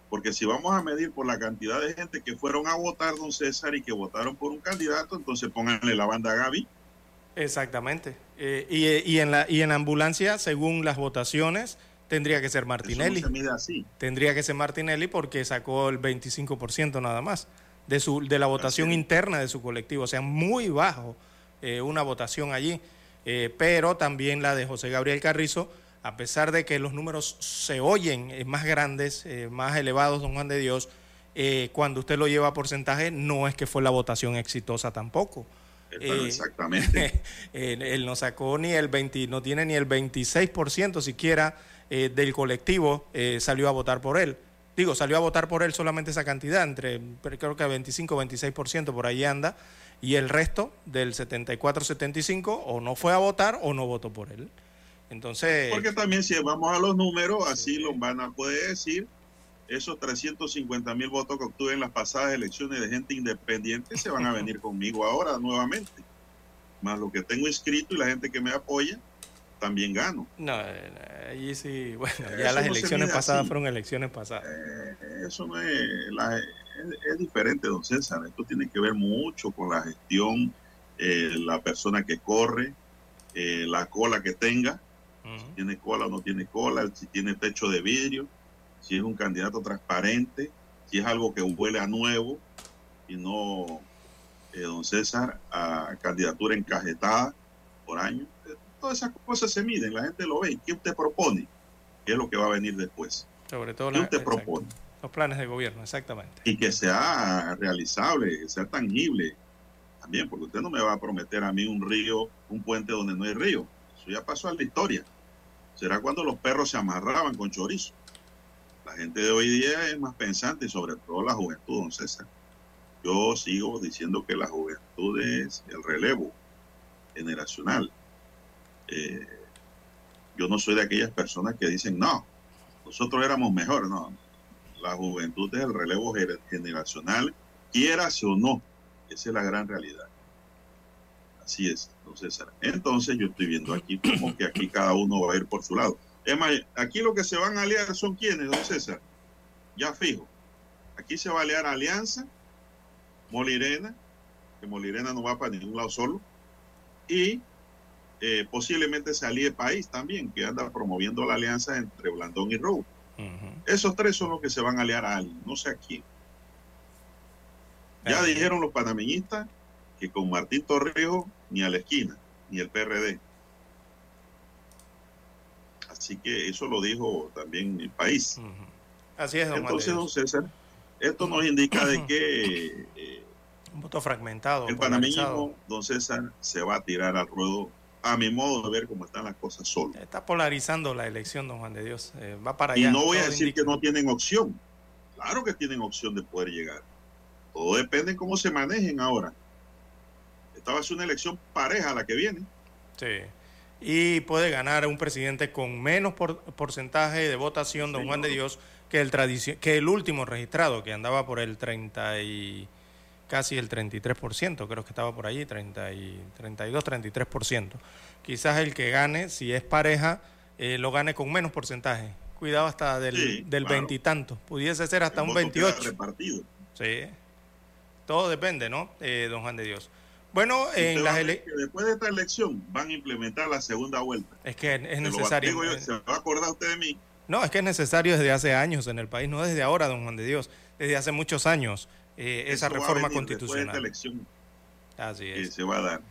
Porque si vamos a medir por la cantidad de gente que fueron a votar, don César, y que votaron por un candidato, entonces pónganle la banda a Gaby. Exactamente. Eh, y, eh, y en la, y en la ambulancia, según las votaciones, tendría que ser Eso Martinelli. no se mide así. Tendría que ser Martinelli porque sacó el 25% nada más de, su, de la votación interna de su colectivo. O sea, muy bajo eh, una votación allí. Eh, pero también la de José Gabriel Carrizo, a pesar de que los números se oyen eh, más grandes, más elevados, don Juan de Dios, cuando usted lo lleva a porcentaje, no es que fue la votación exitosa tampoco. Exactamente. [LAUGHS] él, él no sacó ni el 20, no tiene ni el 26% siquiera del colectivo eh, salió a votar por él. Digo, salió a votar por él solamente esa cantidad, entre creo que 25 o 26% por ahí anda, y el resto del 74-75 o no fue a votar o no votó por él. Entonces, Porque también si vamos a los números, así lo van a poder decir, esos 350 mil votos que obtuve en las pasadas elecciones de gente independiente se van a venir conmigo ahora nuevamente. Más lo que tengo inscrito y la gente que me apoya, también gano. no, allí sí, [LAUGHS] bueno, Eso ya las no elecciones pasadas así. fueron elecciones pasadas. Eh, eso no es, la- es, es diferente, don César. Esto tiene que ver mucho con la gestión, eh, la persona que corre, eh, la cola que tenga, Ujú. tiene cola o no tiene cola, si tiene techo de vidrio, si es un candidato transparente, si es algo que huele a nuevo y no, don César, a candidatura encajetada por año. Todas esas cosas se miden, la gente lo ve. ¿Qué usted propone? ¿Qué es lo que va a venir después? Sobre todo ¿Qué la- usted exacto, propone? los planes de gobierno, exactamente. Y que sea realizable, que sea tangible también, porque usted no me va a prometer a mí un río, un puente donde no hay río. Eso ya pasó a la historia. Será cuando los perros se amarraban con chorizo. La gente de hoy día es más pensante y sobre todo la juventud, don César. Yo sigo diciendo que la juventud es el relevo generacional. Eh, yo no soy de aquellas personas que dicen, no, nosotros éramos mejores. No, la juventud es el relevo gener- generacional, quieras o no. Esa es la gran realidad. Así es, don César. Entonces yo estoy viendo aquí como que aquí cada uno va a ir por su lado. Es más, aquí lo que se van a aliar son quienes, don César. Ya fijo. Aquí se va a aliar Alianza, Molirena, que Molirena no va para ningún lado solo. y eh, posiblemente se alíe país también, que anda promoviendo la alianza entre Blandón y Rowe. Esos tres son los que se van a aliar a alguien, no sé a quién. Ya dijeron los panameñistas que con Martín Torrijos ni a la esquina, ni el PRD. Así que eso lo dijo también el país. Así es, don Entonces, don César, esto nos indica de [CLEARS THROAT] que eh, un voto fragmentado. El panameñismo, don César, se va a tirar al ruedo a mi modo de ver cómo están las cosas solo. Está polarizando la elección, don Juan de Dios. Eh, va para allá. Y no voy a decir que no tienen opción. Claro que tienen opción de poder llegar. Todo depende de cómo se manejen ahora. Esta va a ser una elección pareja la que viene. Sí. Y puede ganar un presidente con menos porcentaje de votación, don Juan de Dios, que el, que el último registrado, que andaba por el 30 y casi el 33%, creo que estaba por allí, 30 y 32, 33%. Quizás el que gane, si es pareja, eh, lo gane con menos porcentaje. Cuidado hasta del, del veintitanto. Pudiese ser hasta un 28. Repartido. Sí. Todo depende, ¿no, eh, don Juan de Dios? Bueno, en las Después de esta elección van a implementar la segunda vuelta. Es que es necesario. ¿Se va a acordar usted de mí? No, es que es necesario desde hace años en el país, no desde ahora, don Juan de Dios, desde hace muchos años, eh, esa reforma constitucional. De esta elección Así es. Que se va a dar.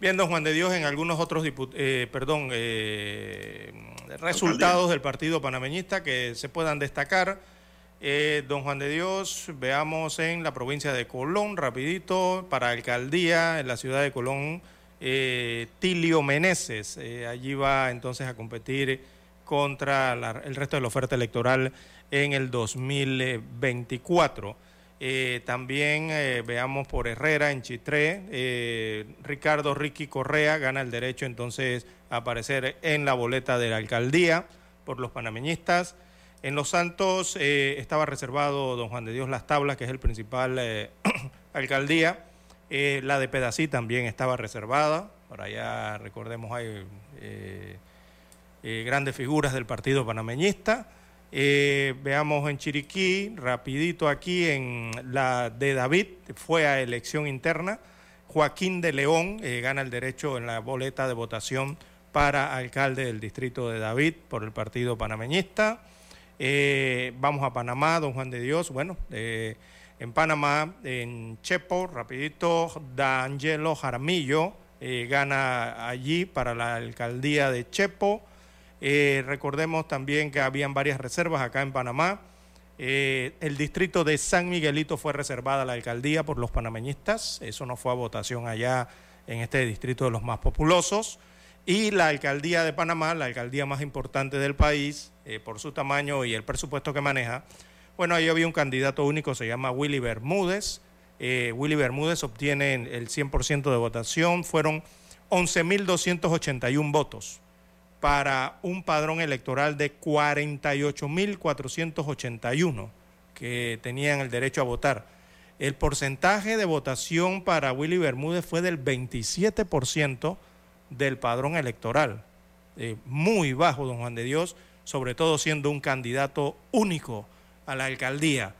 Bien, don Juan de Dios, en algunos otros eh, perdón, eh, resultados del partido panameñista que se puedan destacar. Eh, don Juan de Dios, veamos en la provincia de Colón, rapidito, para alcaldía en la ciudad de Colón, eh, Tilio Meneses. Allí va entonces a competir contra el resto de la oferta electoral en el 2024. También veamos por Herrera en Chitré, Ricardo Ricky Correa gana el derecho entonces a aparecer en la boleta de la alcaldía por los panameñistas. En Los Santos eh, estaba reservado don Juan de Dios Las Tablas, que es el principal eh, [CLEARS THROAT] alcaldía. Eh, la de Pedací también estaba reservada. Por allá, recordemos, hay grandes figuras del partido panameñista. Veamos en Chiriquí, rapidito aquí, en la de David, fue a elección interna. Joaquín de León gana el derecho en la boleta de votación para alcalde del distrito de David por el partido panameñista. Eh, vamos a Panamá, don Juan de Dios. Bueno, eh, en Panamá, en Chepo, rapidito, D'Angelo Jaramillo eh, gana allí para la alcaldía de Chepo. Recordemos también que habían varias reservas acá en Panamá. el distrito de San Miguelito fue reservada a la alcaldía por los panameñistas. Eso no fue a votación allá en este distrito de los más populosos. Y la alcaldía de Panamá, la alcaldía más importante del país, eh, por su tamaño y el presupuesto que maneja, bueno, ahí había un candidato único, se llama Willy Bermúdez. Eh, Willy Bermúdez obtiene el 100% de votación, fueron 11.281 votos para un padrón electoral de 48.481 que tenían el derecho a votar. El porcentaje de votación para Willy Bermúdez fue del 27% del padrón electoral. Eh, muy bajo, don Juan de Dios, sobre todo siendo un candidato único a la alcaldía.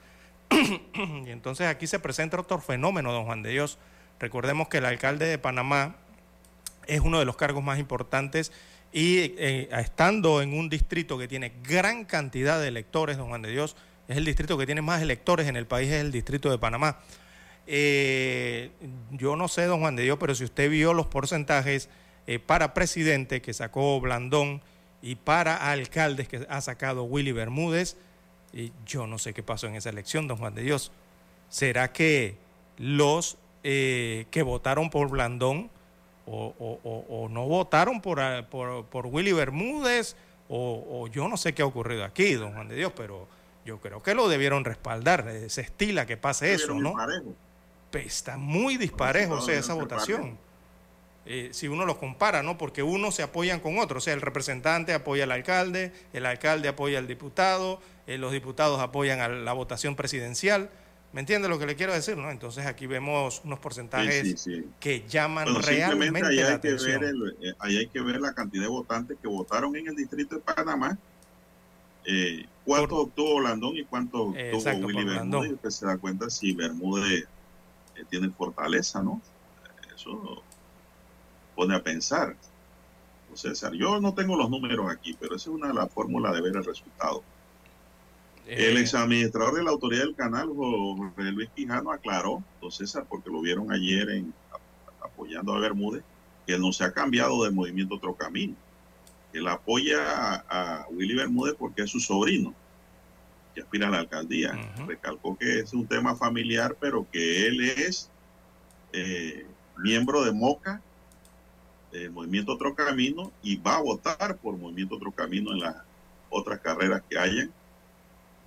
[CLEARS THROAT] y entonces aquí se presenta otro fenómeno, don Juan de Dios. Recordemos que el alcalde de Panamá es uno de los cargos más importantes y eh, estando en un distrito que tiene gran cantidad de electores, don Juan de Dios, es el distrito que tiene más electores en el país, es el distrito de Panamá. Eh, yo no sé, don Juan de Dios, pero si usted vio los porcentajes eh, para presidente que sacó Blandón y para alcaldes que ha sacado Willy Bermúdez. Y yo no sé qué pasó en esa elección, don Juan de Dios. ¿Será que los que votaron por Blandón o, no votaron por, por, Willy Bermúdez o, yo no sé qué ha ocurrido aquí, don Juan de Dios, pero yo creo que lo debieron respaldar. Se estila que pase eso, ¿no? Está muy disparejo o sea, esa votación. Eh, si uno los compara, ¿no? Porque unos se apoyan con otros, o sea, el representante apoya al alcalde, el alcalde apoya al diputado, eh, los diputados apoyan a la votación presidencial. ¿Me entiende lo que le quiero decir? ¿no? Entonces aquí vemos unos porcentajes que llaman realmente la atención. Que ver eh, ahí hay que ver la cantidad de votantes que votaron en el distrito de Panamá. ¿Cuánto obtuvo Landón y cuánto obtuvo Willy Bermúdez? Usted se da cuenta si Bermúdez tiene fortaleza, ¿no? Eso pone a pensar. César, yo no tengo los números aquí, pero esa es una de las fórmulas de ver el resultado. El Eh, exadministrador de la autoridad del canal, Jorge Luis Quijano, aclaró, don César, porque lo vieron ayer en, apoyando a Bermúdez, que él no se ha cambiado del movimiento Otro Camino. Él apoya a, a Willy Bermúdez porque es su sobrino, que aspira a la alcaldía. Recalcó que es un tema familiar, pero que él es eh, miembro de Moca, del Movimiento Otro Camino, y va a votar por Movimiento Otro Camino en las otras carreras que hayan.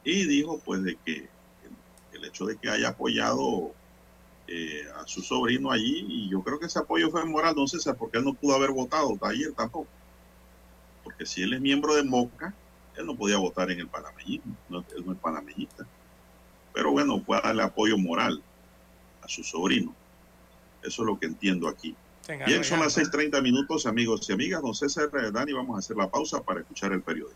Y dijo, pues, de que el, hecho de que haya apoyado eh, a su sobrino allí, y yo creo que ese apoyo fue moral, no sé, porque él no pudo haber votado ayer tampoco. Porque si él es miembro de Moca, él no podía votar en el panameñismo, no, él no es panameñista. Pero bueno, fue a darle apoyo moral a su sobrino. Eso es lo que entiendo aquí. Tenga Bien, son las regaño. 6:30 minutos, amigos y amigas. Don César Dani, vamos a hacer la pausa para escuchar el periódico.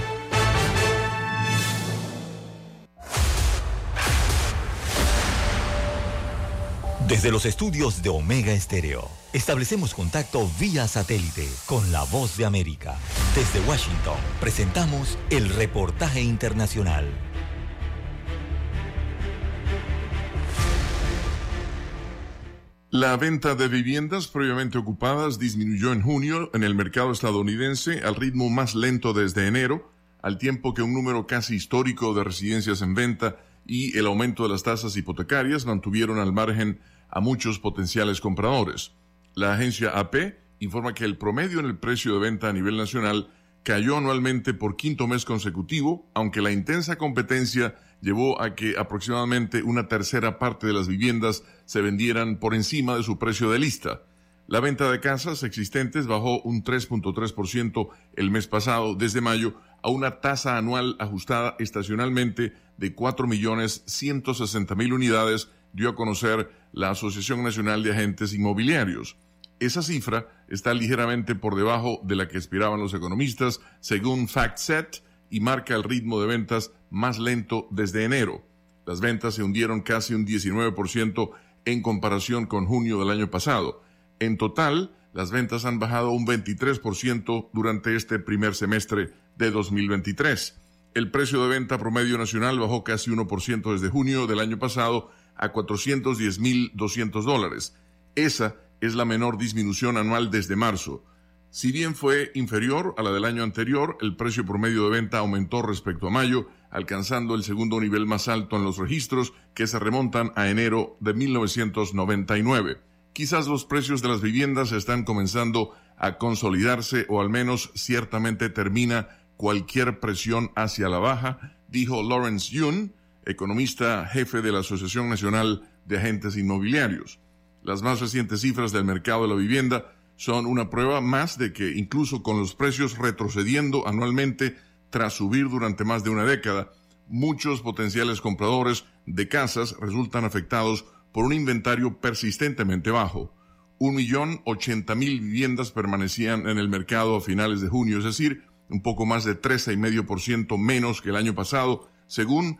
Desde los estudios de Omega Estéreo, establecemos contacto vía satélite con la voz de América. Desde Washington, presentamos el reportaje internacional. La venta de viviendas previamente ocupadas disminuyó en junio en el mercado estadounidense al ritmo más lento desde enero, al tiempo que un número casi histórico de residencias en venta y el aumento de las tasas hipotecarias mantuvieron al margen a muchos potenciales compradores. La agencia AP informa que el promedio en el precio de venta a nivel nacional cayó anualmente por quinto mes consecutivo, aunque la intensa competencia llevó a que aproximadamente una tercera parte de las viviendas se vendieran por encima de su precio de lista. La venta de casas existentes bajó un 3.3% el mes pasado, desde mayo, a una tasa anual ajustada estacionalmente de 4.160.000 unidades, dio a conocer la Asociación Nacional de Agentes Inmobiliarios. Esa cifra está ligeramente por debajo de la que esperaban los economistas, según FactSet, y marca el ritmo de ventas más lento desde enero. Las ventas se hundieron casi un 19% en comparación con junio del año pasado. En total, las ventas han bajado un 23% durante este primer semestre de 2023. El precio de venta promedio nacional bajó casi 1% desde junio del año pasado a 410.200 dólares. Esa es la menor disminución anual desde marzo. Si bien fue inferior a la del año anterior, el precio promedio de venta aumentó respecto a mayo, alcanzando el segundo nivel más alto en los registros que se remontan a enero de 1999. Quizás los precios de las viviendas están comenzando a consolidarse o al menos ciertamente termina cualquier presión hacia la baja, dijo Lawrence Yun, economista jefe de la Asociación Nacional de Agentes Inmobiliarios. Las más recientes cifras del mercado de la vivienda son una prueba más de que incluso con los precios retrocediendo anualmente tras subir durante más de una década, muchos potenciales compradores de casas resultan afectados por un inventario persistentemente bajo. Un millón ochenta mil viviendas permanecían en el mercado a finales de junio, es decir, un poco más de 13,5% menos que el año pasado, según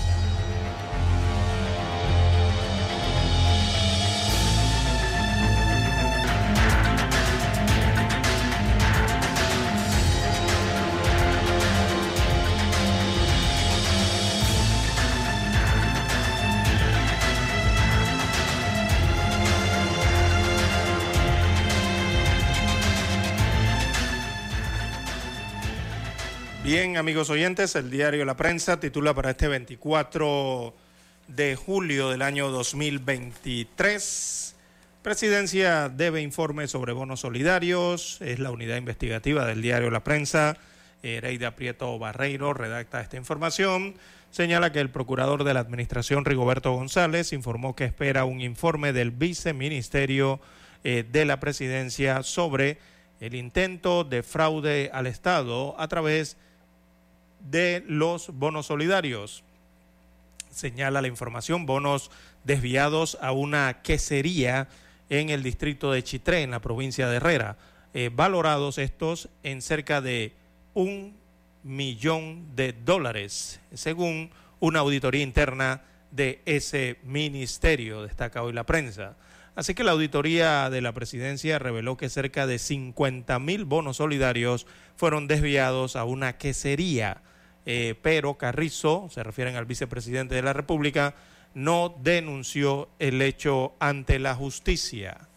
Bien, amigos oyentes, el diario La Prensa titula para este 24 de julio del año 2023. Presidencia debe informe sobre bonos solidarios. Es la unidad investigativa del diario La Prensa. Ereida Prieto Barreiro redacta esta información. Señala que el procurador de la Administración, Rigoberto González, informó que espera un informe del viceministerio eh, de la Presidencia sobre el intento de fraude al Estado a través de de los bonos solidarios. Señala la información, bonos desviados a una quesería en el distrito de Chitré, en la provincia de Herrera, eh, valorados estos en cerca de un millón de dólares, según una auditoría interna de ese ministerio, destaca hoy la prensa. Así que la auditoría de la presidencia reveló que cerca de 50 mil bonos solidarios fueron desviados a una quesería eh, pero Carrizo, se refieren al vicepresidente de la República, no denunció el hecho ante la justicia.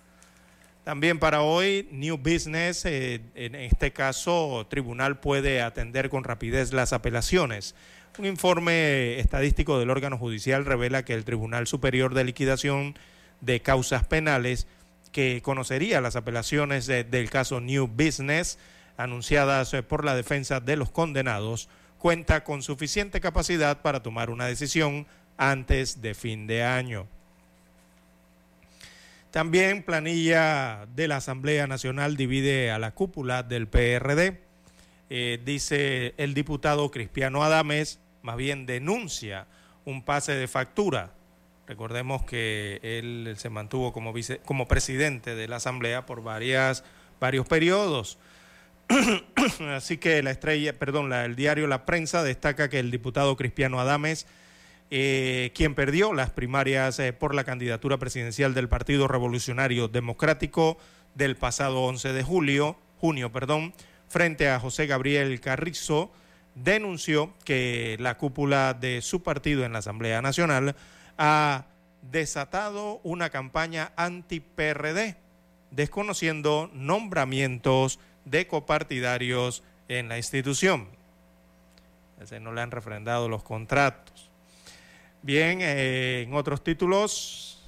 También para hoy, New Business, eh, en este caso, tribunal puede atender con rapidez las apelaciones. Un informe estadístico del órgano judicial revela que el Tribunal Superior de Liquidación de Causas Penales, que conocería las apelaciones del caso New Business, anunciadas eh, por la defensa de los condenados, cuenta con suficiente capacidad para tomar una decisión antes de fin de año. También planilla de la Asamblea Nacional divide a la cúpula del PRD. Eh, dice el diputado Cristiano Adames, más bien denuncia un pase de factura. Recordemos que él se mantuvo como, vice, como presidente de la Asamblea por varias, varios periodos. [COUGHS] Así que la estrella, perdón, el diario La Prensa destaca que el diputado Cristiano Adames, eh, quien perdió las primarias eh, por la candidatura presidencial del Partido Revolucionario Democrático del pasado 11 de julio, junio, perdón, frente a José Gabriel Carrizo, denunció que la cúpula de su partido en la Asamblea Nacional ha desatado una campaña anti-PRD, desconociendo nombramientos de copartidarios en la institución. Ese no le han refrendado los contratos. Bien, eh, en otros títulos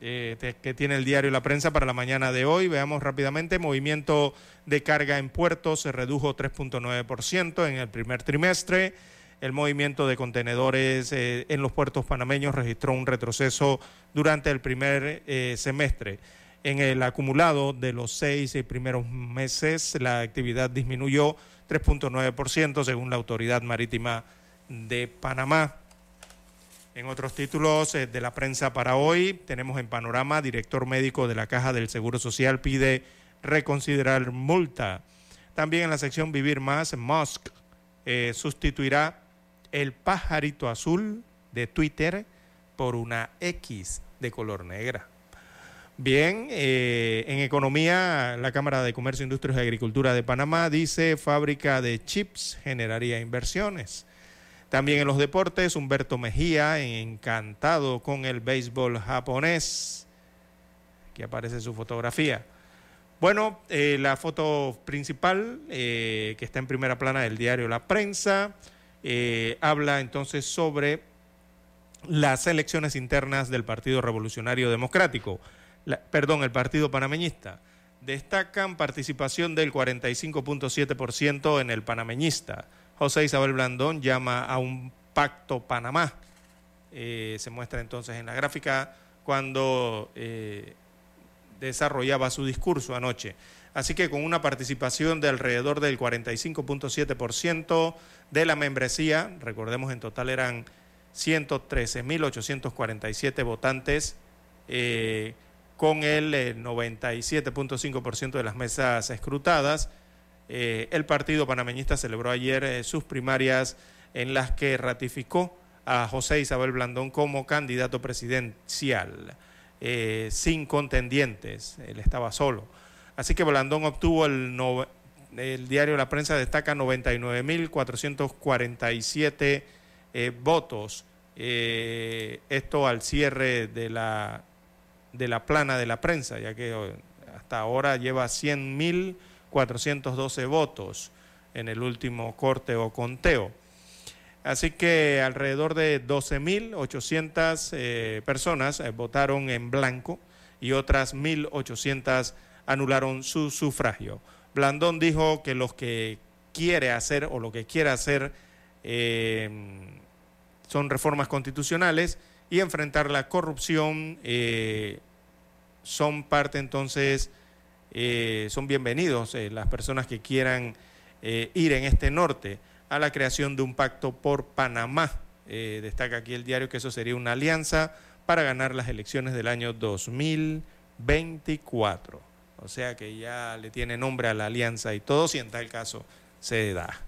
eh, que tiene el diario La Prensa para la mañana de hoy, veamos rápidamente, movimiento de carga en puertos se redujo 3.9% en el primer trimestre. El movimiento de contenedores eh, en los puertos panameños registró un retroceso durante el primer semestre. En el acumulado de los seis primeros meses, la actividad disminuyó 3.9% según la Autoridad Marítima de Panamá. En otros títulos eh, de la prensa para hoy, tenemos en panorama, director médico de la Caja del Seguro Social pide reconsiderar multa. También en la sección Vivir Más, Musk eh, sustituirá el pajarito azul de Twitter por una X de color negra. Bien, eh, en economía, la Cámara de Comercio, Industrias y Agricultura de Panamá dice fábrica de chips generaría inversiones. También en los deportes, Humberto Mejía, encantado con el béisbol japonés. Aquí aparece su fotografía. Bueno, eh, la foto principal, eh, que está en primera plana del diario La Prensa, habla entonces sobre las elecciones internas del Partido Revolucionario Democrático perdón, el Partido Panameñista. Destacan participación del 45.7% en el panameñista. José Isabel Blandón llama a un pacto Panamá. eh, se muestra entonces en la gráfica cuando desarrollaba su discurso anoche. Así que con una participación de alrededor del 45.7% de la membresía, recordemos en total eran 113.847 votantes, eh, con el 97.5% eh, de las mesas escrutadas. Eh, el partido panameñista celebró ayer sus primarias en las que ratificó a José Isabel Blandón como candidato presidencial, sin contendientes, él estaba solo. Así que Blandón obtuvo el, el diario La Prensa destaca 99.447 eh, votos. Eh, esto al cierre de la, de la plana de la prensa, ya que eh, hasta ahora lleva 100.412 votos en el último corte o conteo. Así que alrededor de 12.800 personas votaron en blanco y otras 1.800 anularon su sufragio. Blandón dijo que lo que quiere hacer o lo que quiere hacer eh, son reformas constitucionales y enfrentar la corrupción eh, son parte entonces, eh, son bienvenidos las personas que quieran ir en este norte a la creación de un pacto por Panamá. destaca aquí el diario que eso sería una alianza para ganar las elecciones del año 2024. O sea que ya le tiene nombre a la alianza y todo si en tal caso se da.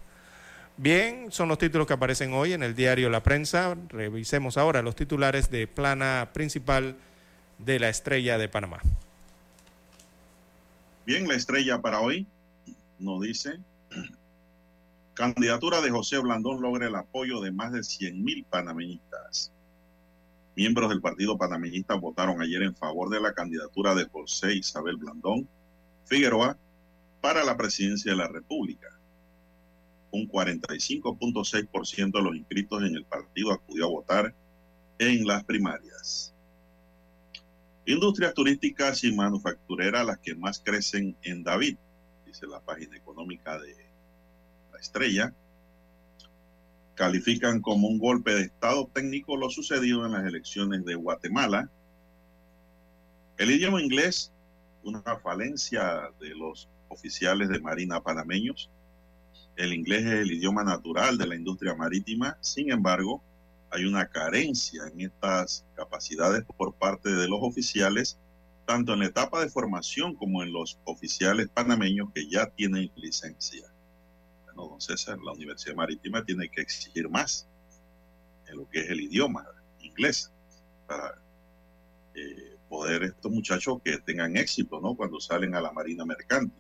Bien, son los títulos que aparecen hoy en el diario La Prensa. Revisemos ahora los titulares de plana principal de la estrella de Panamá. Bien, la estrella para hoy nos dice, [CLEARS THROAT] candidatura de José Blandón logra el apoyo de más de 100 mil panameñistas. Miembros del Partido Panameñista votaron ayer en favor de la candidatura de José Isabel Blandón Figueroa para la presidencia de la República. Un 45.6% de los inscritos en el partido acudió a votar en las primarias. Industrias turísticas y manufactureras las que más crecen en David, dice la página económica de la estrella califican como un golpe de Estado técnico lo sucedido en las elecciones de Guatemala. El idioma inglés, una falencia de los oficiales de Marina panameños. El inglés es el idioma natural de la industria marítima, sin embargo, hay una carencia en estas capacidades por parte de los oficiales, tanto en la etapa de formación como en los oficiales panameños que ya tienen licencia don César, la Universidad Marítima tiene que exigir más en lo que es el idioma inglés para eh, poder estos muchachos que tengan éxito, ¿no? Cuando salen a la Marina Mercante.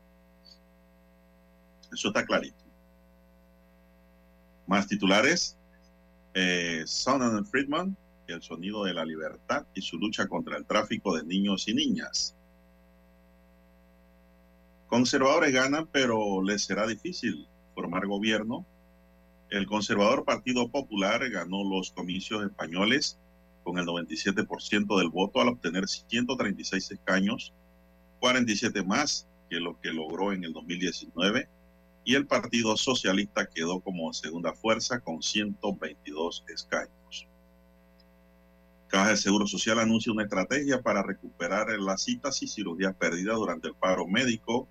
Eso está clarito. Más titulares. Eh, Son Friedman, el sonido de la libertad y su lucha contra el tráfico de niños y niñas. Conservadores ganan, pero les será difícil formar gobierno. El conservador Partido Popular ganó los comicios españoles con el 97% del voto al obtener 136 escaños, 47 más que lo que logró en el 2019, y el Partido Socialista quedó como segunda fuerza con 122 escaños. Caja de Seguro Social anuncia una estrategia para recuperar las citas y cirugías perdidas durante el paro médico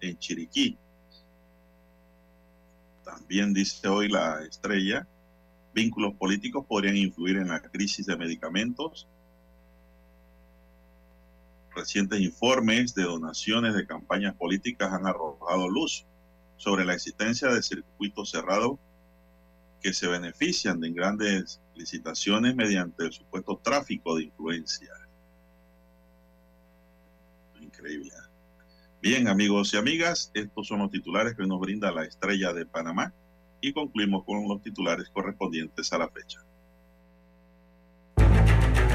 en Chiriquí. También dice hoy la estrella, vínculos políticos podrían influir en la crisis de medicamentos. Recientes informes de donaciones de campañas políticas han arrojado luz sobre la existencia de circuitos cerrados que se benefician de grandes licitaciones mediante el supuesto tráfico de influencia. Increíble. ¿eh? Bien, amigos y amigas, estos son los titulares que nos brinda la estrella de Panamá y concluimos con los titulares correspondientes a la fecha.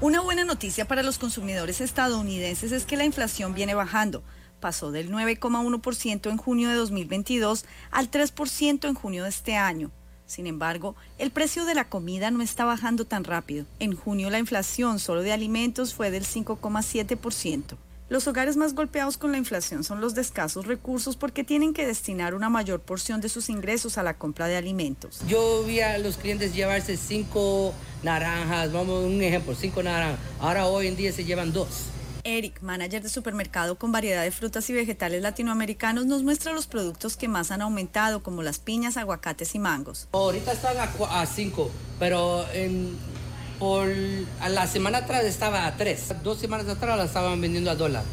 Una buena noticia para los consumidores estadounidenses es que la inflación viene bajando. Pasó del 9,1% en junio de 2022 al 3% en junio de este año. Sin embargo, el precio de la comida no está bajando tan rápido. En junio la inflación solo de alimentos fue del 5,7%. Los hogares más golpeados con la inflación son los de escasos recursos porque tienen que destinar una mayor porción de sus ingresos a la compra de alimentos. Yo vi a los clientes llevarse cinco naranjas, vamos un ejemplo, cinco naranjas. Ahora hoy en día se llevan dos. Eric, manager de supermercado con variedad de frutas y vegetales latinoamericanos, nos muestra los productos que más han aumentado, como las piñas, aguacates y mangos. Ahorita están a 5, pero en por, a la semana atrás estaba a 3. Dos semanas atrás la estaban vendiendo a dólar.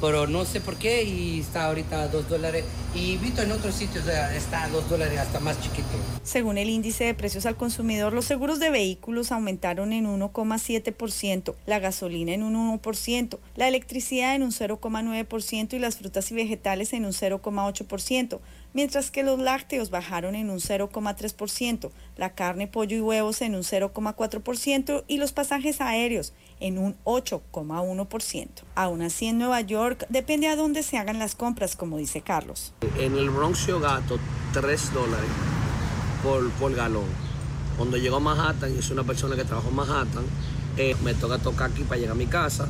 Pero no sé por qué y está ahorita a 2 dólares. Y visto en otros sitios está a 2 dólares, hasta más chiquito. Según el índice de precios al consumidor, los seguros de vehículos aumentaron en 1,7%, la gasolina en un 1%, la electricidad en un 0,9% y las frutas y vegetales en un 0,8% mientras que los lácteos bajaron en un 0,3%, la carne, pollo y huevos en un 0,4% y los pasajes aéreos en un 8,1%. Aún así, en Nueva York depende a dónde se hagan las compras, como dice Carlos. En el Bronx yo gasto 3 dólares por, por galón. Cuando llego a Manhattan, y soy una persona que trabaja en Manhattan, eh, me toca tocar aquí para llegar a mi casa.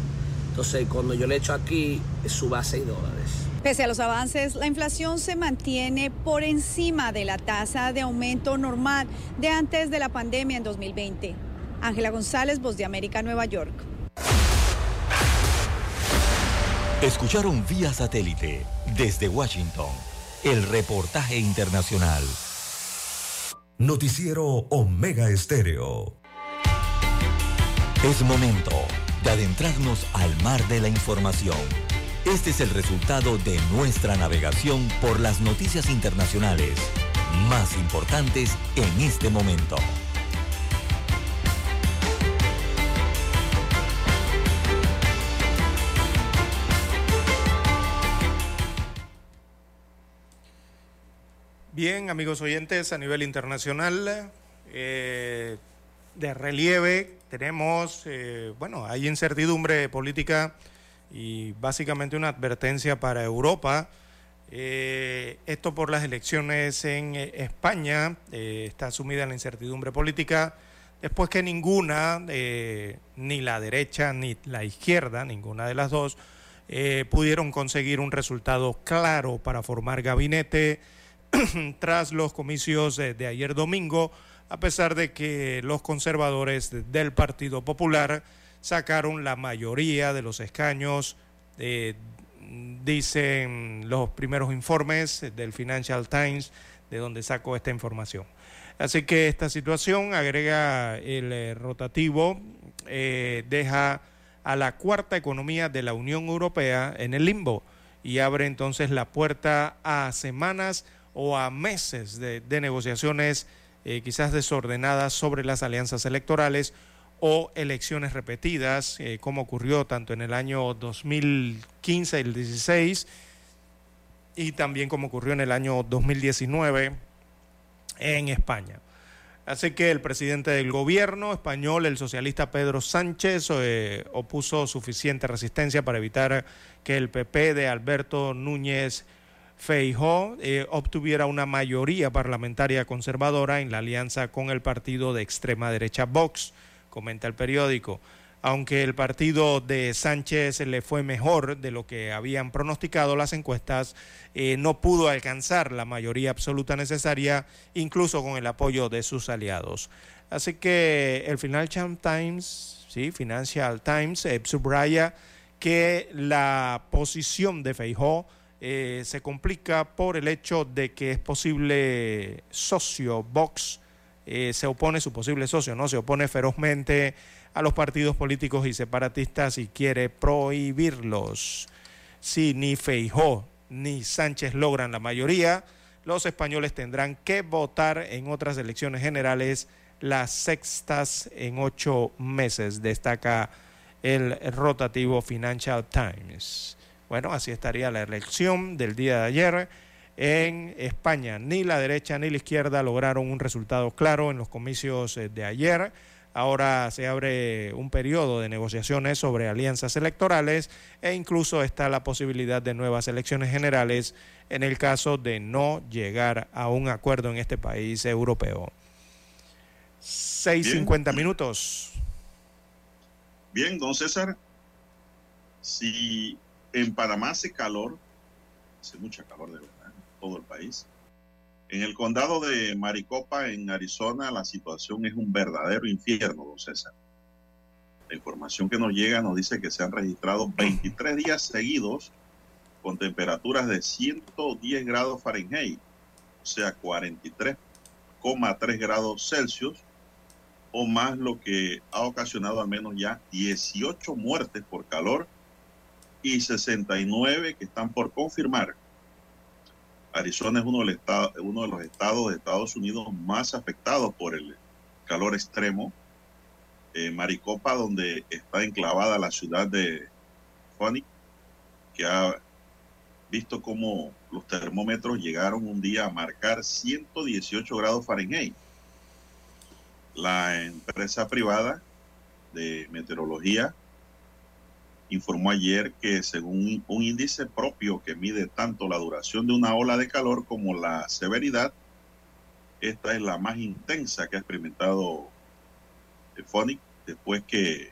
Entonces, cuando yo le echo aquí, sube a 6 dólares. Pese a los avances, la inflación se mantiene por encima de la tasa de aumento normal de antes de la pandemia en 2020. Ángela González, Voz de América, Nueva York. Escucharon vía satélite desde Washington el reportaje internacional. Noticiero Omega Estéreo. Es momento de adentrarnos al mar de la información. Este es el resultado de nuestra navegación por las noticias internacionales más importantes en este momento. Bien, amigos oyentes, a nivel internacional, eh, de relieve tenemos, eh, bueno, hay incertidumbre política y básicamente una advertencia para Europa. Eh, esto por las elecciones en eh, España, eh, está sumida en la incertidumbre política, después que ninguna, ni la derecha ni la izquierda, ninguna de las dos, pudieron conseguir un resultado claro para formar gabinete [CLEARS THROAT] tras los comicios de ayer domingo, a pesar de que los conservadores del Partido Popular sacaron la mayoría de los escaños, eh, dicen los primeros informes del Financial Times, de donde sacó esta información. Así que esta situación agrega el eh, rotativo, eh, deja a la cuarta economía de la Unión Europea en el limbo y abre entonces la puerta a semanas o a meses de, negociaciones quizás desordenadas sobre las alianzas electorales o elecciones repetidas, eh, como ocurrió tanto en el año 2015 y el 16 y también como ocurrió en el año 2019 en España. Así que el presidente del gobierno español, el socialista Pedro Sánchez, eh, opuso suficiente resistencia para evitar que el PP de Alberto Núñez Feijó eh, obtuviera una mayoría parlamentaria conservadora en la alianza con el partido de extrema derecha Vox comenta el periódico. Aunque el partido de Sánchez le fue mejor de lo que habían pronosticado las encuestas, eh, no pudo alcanzar la mayoría absoluta necesaria, incluso con el apoyo de sus aliados. Así que el Financial Times, sí, Financial Times eh, subraya que la posición de Feijó eh, se complica por el hecho de que es posible socio Vox eh, se opone, su posible socio, ¿no? Se opone ferozmente a los partidos políticos y separatistas y quiere prohibirlos. Si ni Feijó ni Sánchez logran la mayoría, los españoles tendrán que votar en otras elecciones generales, las sextas en ocho meses, destaca el rotativo Financial Times. Bueno, así estaría la elección del día de ayer en España. Ni la derecha ni la izquierda lograron un resultado claro en los comicios eh, de ayer, Ahora se abre un periodo de negociaciones sobre alianzas electorales e incluso está la posibilidad de nuevas elecciones generales en el caso de no llegar a un acuerdo en este país europeo. 6.50 minutos. Bien, don César, si en Panamá hace calor, hace mucha calor de verdad, todo el país, en el condado de Maricopa, en Arizona, la situación es un verdadero infierno, don César. La información que nos llega nos dice que se han registrado [CLEARS THROAT] 23 días seguidos con temperaturas de 110 grados Fahrenheit, o sea, 43,3 grados Celsius, o más lo que ha ocasionado al menos ya 18 muertes por calor y 69 que están por confirmar. Arizona es uno, uno de los estados de Estados Unidos más afectados por el calor extremo. Eh, Maricopa, donde está enclavada la ciudad de Phoenix, que ha visto cómo los termómetros llegaron un día a marcar 118 grados Fahrenheit la empresa privada de meteorología informó ayer que según un índice propio que mide tanto la duración de una ola de calor como la severidad, esta es la más intensa que ha experimentado Phonic después que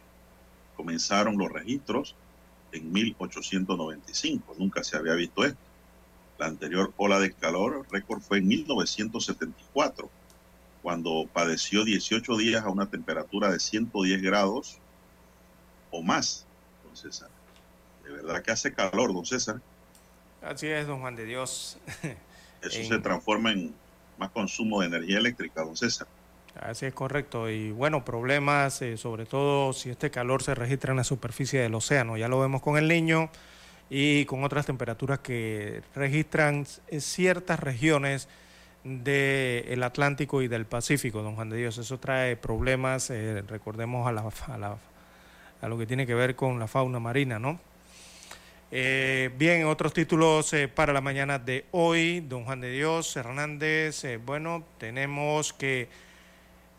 comenzaron los registros en 1895. Nunca se había visto esto. La anterior ola de calor récord fue en 1974 cuando padeció 18 días a una temperatura de 110 grados o más, don César. De verdad que hace calor, don César. Así es, don Juan de Dios. Eso [LAUGHS] se transforma en más consumo de energía eléctrica, don César. Así es correcto. Y bueno, problemas, eh, sobre todo si este calor se registra en la superficie del océano. Ya lo vemos con el niño y con otras temperaturas que registran eh, ciertas regiones del Atlántico y del Pacífico, don Juan de Dios. Eso trae problemas, eh, recordemos, a, la, a, a, lo que tiene que ver con la fauna marina, ¿no? Eh, bien, otros títulos eh, para la mañana de hoy, don Juan de Dios Hernández. Eh, bueno, tenemos que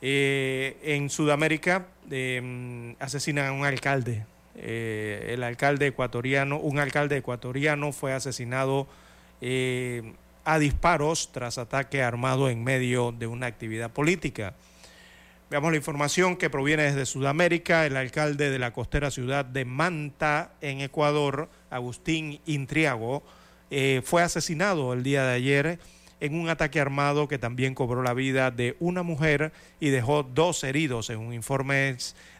en Sudamérica mm, asesinan a un alcalde. el alcalde ecuatoriano, un alcalde ecuatoriano fue asesinado a disparos tras ataque armado en medio de una actividad política. Veamos la información que proviene desde Sudamérica. El alcalde de la costera ciudad de Manta, en Ecuador, Agustín Intriago, eh, fue asesinado el día de ayer en un ataque armado que también cobró la vida de una mujer y dejó dos heridos, en un informe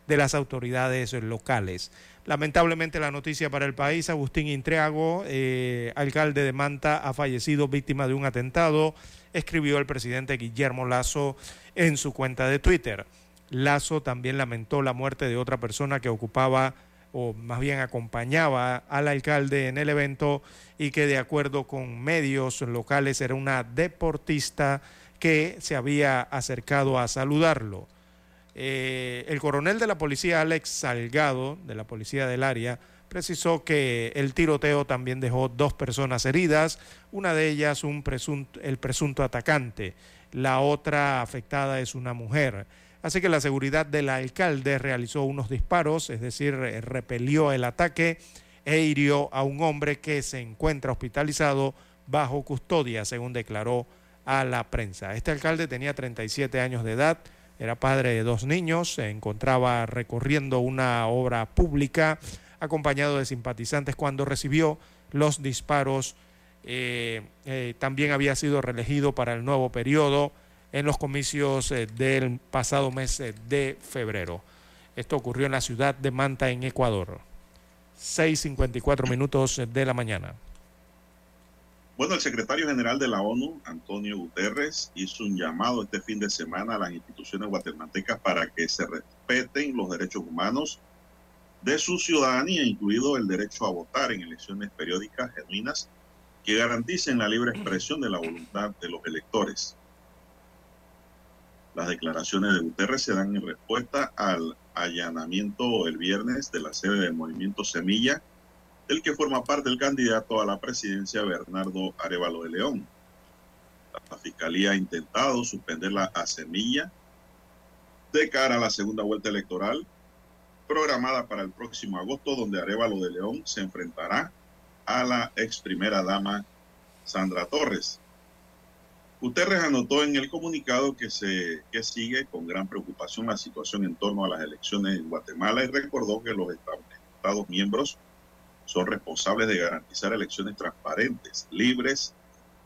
de las autoridades locales. Lamentablemente la noticia para el país, Agustín Intriago, eh, alcalde de Manta, ha fallecido víctima de un atentado, escribió el presidente Guillermo Lazo en su cuenta de Twitter. Lazo también lamentó la muerte de otra persona que ocupaba o más bien acompañaba al alcalde en el evento y que de acuerdo con medios locales era una deportista que se había acercado a saludarlo. Eh, el coronel de la policía, Alex Salgado, de la policía del área, precisó que el tiroteo también dejó dos personas heridas, una de ellas un el presunto atacante, la otra afectada es una mujer. Así que la seguridad del alcalde realizó unos disparos, es decir, repelió el ataque e hirió a un hombre que se encuentra hospitalizado bajo custodia, según declaró a la prensa. Este alcalde tenía 37 años de edad, era padre de dos niños, se encontraba recorriendo una obra pública acompañado de simpatizantes cuando recibió los disparos. Eh, eh, también había sido reelegido para el nuevo periodo en los comicios eh, del pasado mes de febrero. Esto ocurrió en la ciudad de Manta, en Ecuador. 6.54 minutos de la mañana. Bueno, el secretario general de la ONU, Antonio Guterres, hizo un llamado este fin de semana a las instituciones guatemaltecas para que se respeten los derechos humanos de su ciudadanía, incluido el derecho a votar en elecciones periódicas genuinas que garanticen la libre expresión de la voluntad de los electores. Las declaraciones de Guterres se dan en respuesta al allanamiento el viernes de la sede del movimiento Semilla del que forma parte el candidato a la presidencia Bernardo Arevalo de León. La Fiscalía ha intentado suspender la semilla de cara a la segunda vuelta electoral programada para el próximo agosto, donde Arevalo de León se enfrentará a la ex primera dama Sandra Torres. Guterres anotó en el comunicado que, se, que sigue con gran preocupación la situación en torno a las elecciones en Guatemala y recordó que los Estados miembros son responsables de garantizar elecciones transparentes, libres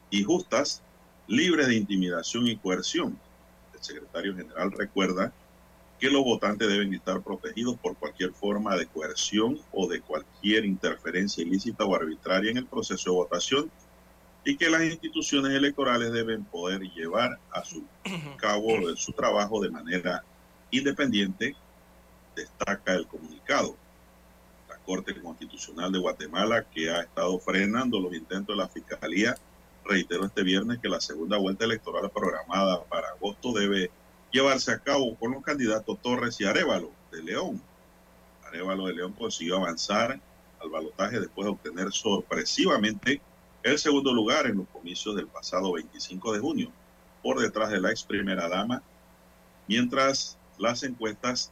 y justas, libres de intimidación y coerción. El secretario general recuerda que los votantes deben estar protegidos por cualquier forma de coerción o de cualquier interferencia ilícita o arbitraria en el proceso de votación y que las instituciones electorales deben poder llevar a su cabo su trabajo de manera independiente, destaca el comunicado. La Corte Constitucional de Guatemala, que ha estado frenando los intentos de la Fiscalía, reiteró este viernes que la segunda vuelta electoral programada para agosto debe llevarse a cabo con los candidatos Torres y Arevalo de León. Arevalo de León consiguió avanzar al balotaje después de obtener sorpresivamente el segundo lugar en los comicios del pasado 25 de junio, por detrás de la ex primera dama, mientras las encuestas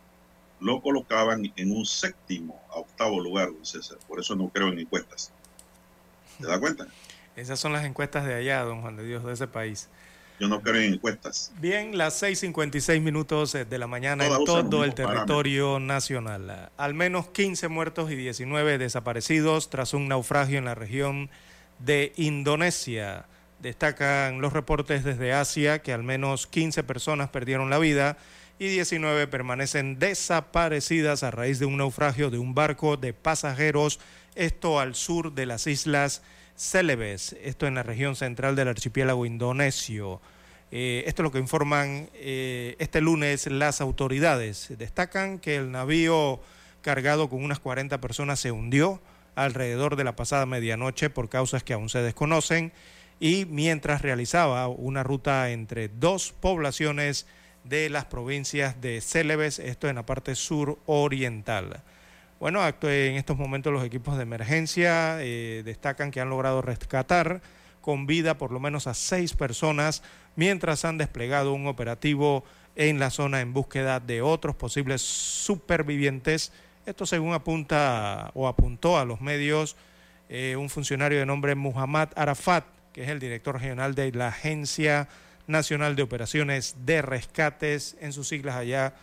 lo colocaban en un séptimo a octavo lugar, don César. Por eso no creo en encuestas. ¿Te das cuenta? Esas son las encuestas de allá, don Juan de Dios, de ese país. Yo no creo en encuestas. Bien, las 6:56 minutos eh, de la mañana en todo el territorio nacional. Al menos 15 muertos y 19 desaparecidos tras un naufragio en la región de Indonesia. Destacan los reportes desde Asia que al menos 15 personas perdieron la vida y 19 permanecen desaparecidas a raíz de un naufragio de un barco de pasajeros, esto al sur de las islas Celebes, esto en la región central del archipiélago indonesio. Eh, esto es lo que informan eh, este lunes las autoridades. Destacan que el navío cargado con unas 40 personas se hundió alrededor de la pasada medianoche por causas que aún se desconocen y mientras realizaba una ruta entre dos poblaciones de las provincias de Celebes, esto en la parte sur oriental. Bueno, en estos momentos los equipos de emergencia eh, destacan que han logrado rescatar con vida por lo menos a seis personas, mientras han desplegado un operativo en la zona en búsqueda de otros posibles supervivientes. Esto según apunta o apuntó a los medios eh, un funcionario de nombre Muhammad Arafat, que es el director regional de la Agencia Nacional de Operaciones de Rescates, en sus siglas allá,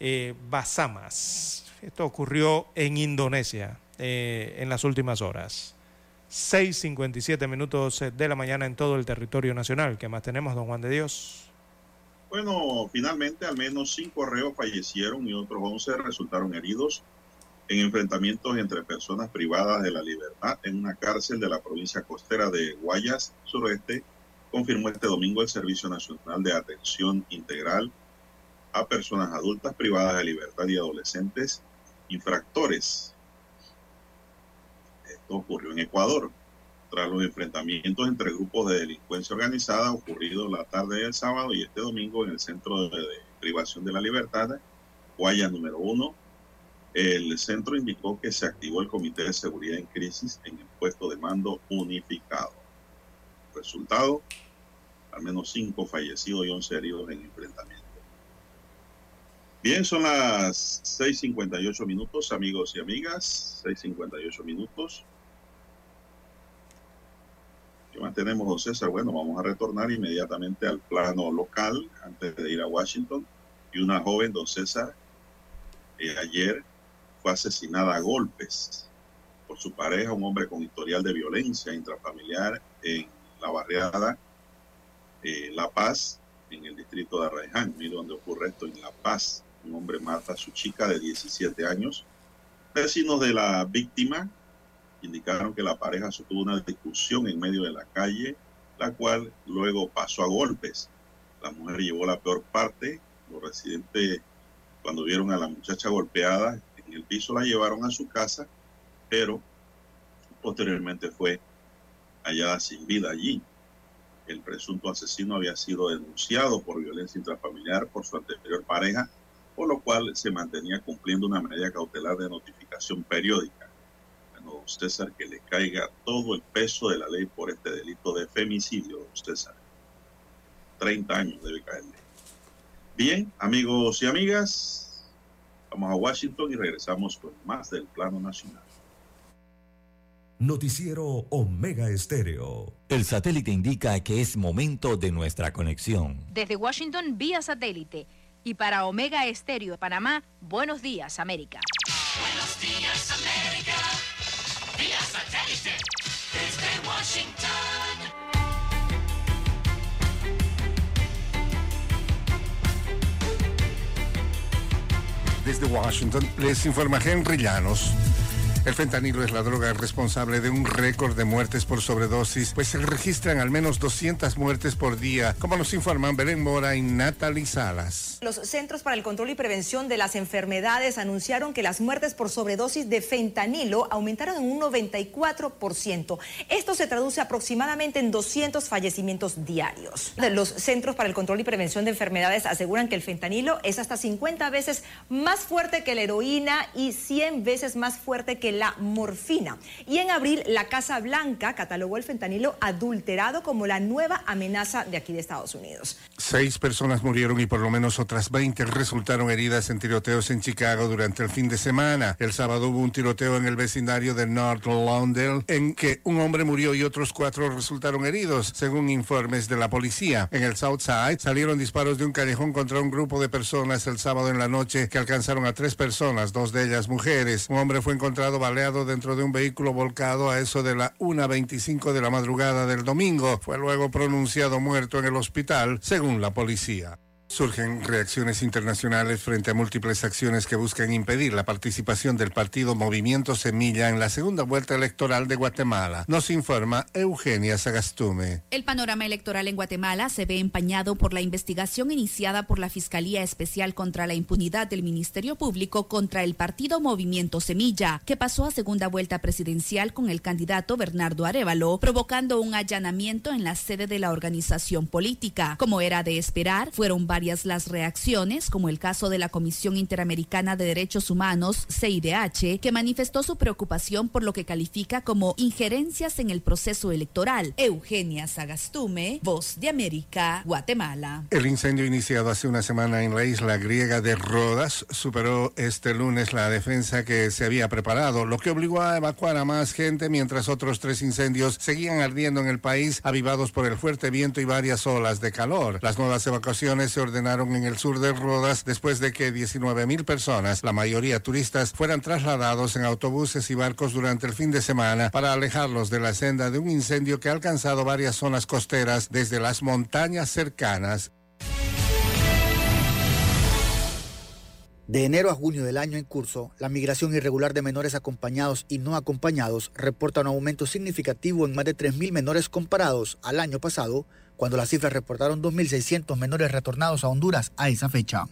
eh, Basamas. Esto ocurrió en Indonesia eh, en las últimas horas. 6.57 minutos de la mañana en todo el territorio nacional. ¿Qué más tenemos, don Juan de Dios? Bueno, finalmente al menos cinco reos fallecieron y otros 11 resultaron heridos en enfrentamientos entre personas privadas de la libertad en una cárcel de la provincia costera de Guayas, sureste, confirmó este domingo el Servicio Nacional de Atención Integral a Personas Adultas Privadas de Libertad y Adolescentes infractores. Esto ocurrió en Ecuador, tras los enfrentamientos entre grupos de delincuencia organizada ocurridos la tarde del sábado y este domingo en el Centro de, Privación de la Libertad, Guaya número uno. El centro indicó que se activó el Comité de Seguridad en Crisis en el puesto de mando unificado. Resultado, al menos cinco fallecidos y once heridos en enfrentamiento. Bien, son las 6.58 minutos, amigos y amigas. 6.58 minutos. ¿Qué más tenemos, don César? Bueno, vamos a retornar inmediatamente al plano local antes de ir a Washington. Y una joven, don César, eh, ayer fue asesinada a golpes por su pareja, un hombre con historial de violencia intrafamiliar en la barriada eh, La Paz, en el distrito de Arraiján. Mire dónde ocurre esto, en La Paz un hombre mata a su chica de 17 años. Vecinos de la víctima indicaron que la pareja sostuvo una discusión en medio de la calle, la cual luego pasó a golpes. La mujer llevó la peor parte. Los residentes, cuando vieron a la muchacha golpeada en el piso, la llevaron a su casa, pero posteriormente fue hallada sin vida allí. El presunto asesino había sido denunciado por violencia intrafamiliar por su anterior pareja por lo cual se mantenía cumpliendo una medida cautelar de notificación periódica. Bueno, César, que le caiga todo el peso de la ley por este delito de femicidio, César. 30 años debe caerle. Bien, amigos y amigas, vamos a Washington y regresamos con más del plano nacional. Noticiero Omega Estéreo. El satélite indica que es momento de nuestra conexión. Desde Washington vía satélite y para Omega Estéreo de Panamá, buenos días América. Buenos días América, vía satélite desde Washington. Desde Washington les informa Henry Llanos. El fentanilo es la droga responsable de un récord de muertes por sobredosis, pues se registran al menos 200 muertes por día, como nos informan Belén Mora y Natalie Salas. Los Centros para el Control y Prevención de las Enfermedades anunciaron que las muertes por sobredosis de fentanilo aumentaron en un 94%. Esto se traduce aproximadamente en 200 fallecimientos diarios. Los Centros para el Control y Prevención de Enfermedades aseguran que el fentanilo es hasta 50 veces más fuerte que la heroína y 100 veces más fuerte que la morfina. Y en abril, la Casa Blanca catalogó el fentanilo adulterado como la nueva amenaza de aquí de Estados Unidos. Seis personas murieron y por lo menos otras 20 resultaron heridas en tiroteos en Chicago durante el fin de semana. El sábado hubo un tiroteo en el vecindario de North Lawndale en que un hombre murió y otros cuatro resultaron heridos, según informes de la policía. En el South Side salieron disparos de un callejón contra un grupo de personas el sábado en la noche que alcanzaron a tres personas, dos de ellas mujeres. Un hombre fue encontrado baleado dentro de un vehículo volcado a eso de la 1.25 de la madrugada del domingo. Fue luego pronunciado muerto en el hospital, según la policía. Surgen reacciones internacionales frente a múltiples acciones que buscan impedir la participación del partido Movimiento Semilla en la segunda vuelta electoral de Guatemala. Nos informa Eugenia Sagastume. El panorama electoral en Guatemala se ve empañado por la investigación iniciada por la Fiscalía Especial contra la Impunidad del Ministerio Público contra el partido Movimiento Semilla, que pasó a segunda vuelta presidencial con el candidato Bernardo Arevalo, provocando un allanamiento en la sede de la organización política. Como era de esperar, fueron varias las reacciones, como el caso de la Comisión Interamericana de Derechos Humanos, CIDH, que manifestó su preocupación por lo que califica como injerencias en el proceso electoral. Eugenia Sagastume, Voz de América, Guatemala. El incendio iniciado hace una semana en la isla griega de Rodas superó este lunes la defensa que se había preparado, lo que obligó a evacuar a más gente mientras otros tres incendios seguían ardiendo en el país, avivados por el fuerte viento y varias olas de calor. Las nuevas evacuaciones se ordenaron en el sur de Rodas después de que 19 mil personas, la mayoría turistas, fueran trasladados en autobuses y barcos durante el fin de semana para alejarlos de la senda de un incendio que ha alcanzado varias zonas costeras desde las montañas cercanas. De enero a junio del año en curso, la migración irregular de menores acompañados y no acompañados reporta un aumento significativo en más de 3.000 menores comparados al año pasado, cuando las cifras reportaron 2.600 menores retornados a Honduras a esa fecha.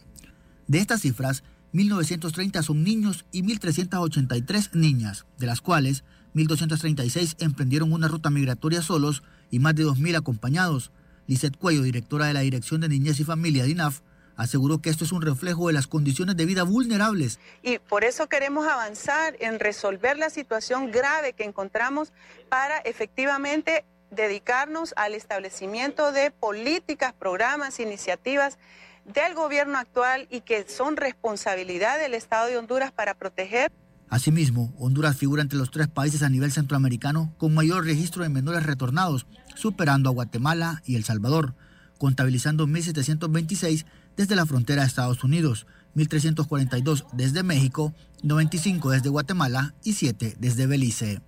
De estas cifras, 1.930 son niños y 1.383 niñas, de las cuales 1.236 emprendieron una ruta migratoria solos y más de 2.000 acompañados. Lisette Cuello, directora de la Dirección de Niñez y Familia de INAF, aseguró que esto es un reflejo de las condiciones de vida vulnerables. Y por eso queremos avanzar en resolver la situación grave que encontramos para efectivamente dedicarnos al establecimiento de políticas, programas, iniciativas del gobierno actual y que son responsabilidad del Estado de Honduras para proteger. Asimismo, Honduras figura entre los tres países a nivel centroamericano con mayor registro de menores retornados, superando a Guatemala y El Salvador, contabilizando 1.726 desde la frontera de Estados Unidos, 1.342 desde México, 95 desde Guatemala y 7 desde Belice.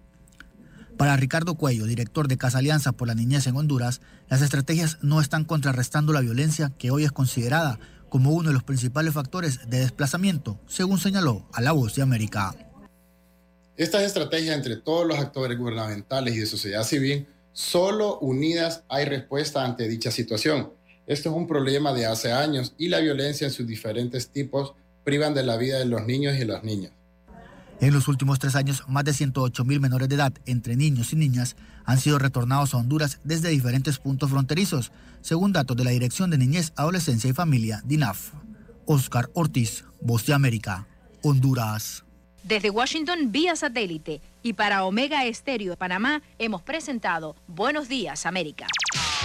Para Ricardo Cuello, director de Casa Alianza por la Niñez en Honduras, las estrategias no están contrarrestando la violencia que hoy es considerada como uno de los principales factores de desplazamiento, según señaló a La Voz de América. Estas estrategias entre todos los actores gubernamentales y de sociedad civil, solo unidas hay respuesta ante dicha situación. Esto es un problema de hace años y la violencia en sus diferentes tipos privan de la vida de los niños y las niñas. En los últimos tres años, más de 108 mil menores de edad, entre niños y niñas, han sido retornados a Honduras desde diferentes puntos fronterizos, según datos de la Dirección de Niñez, Adolescencia y Familia, DINAF. Oscar Ortiz, Voz de América, Honduras. Desde Washington vía satélite y para Omega Estéreo de Panamá hemos presentado Buenos Días América.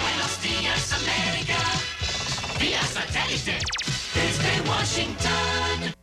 Buenos días América, vía satélite Desde Washington.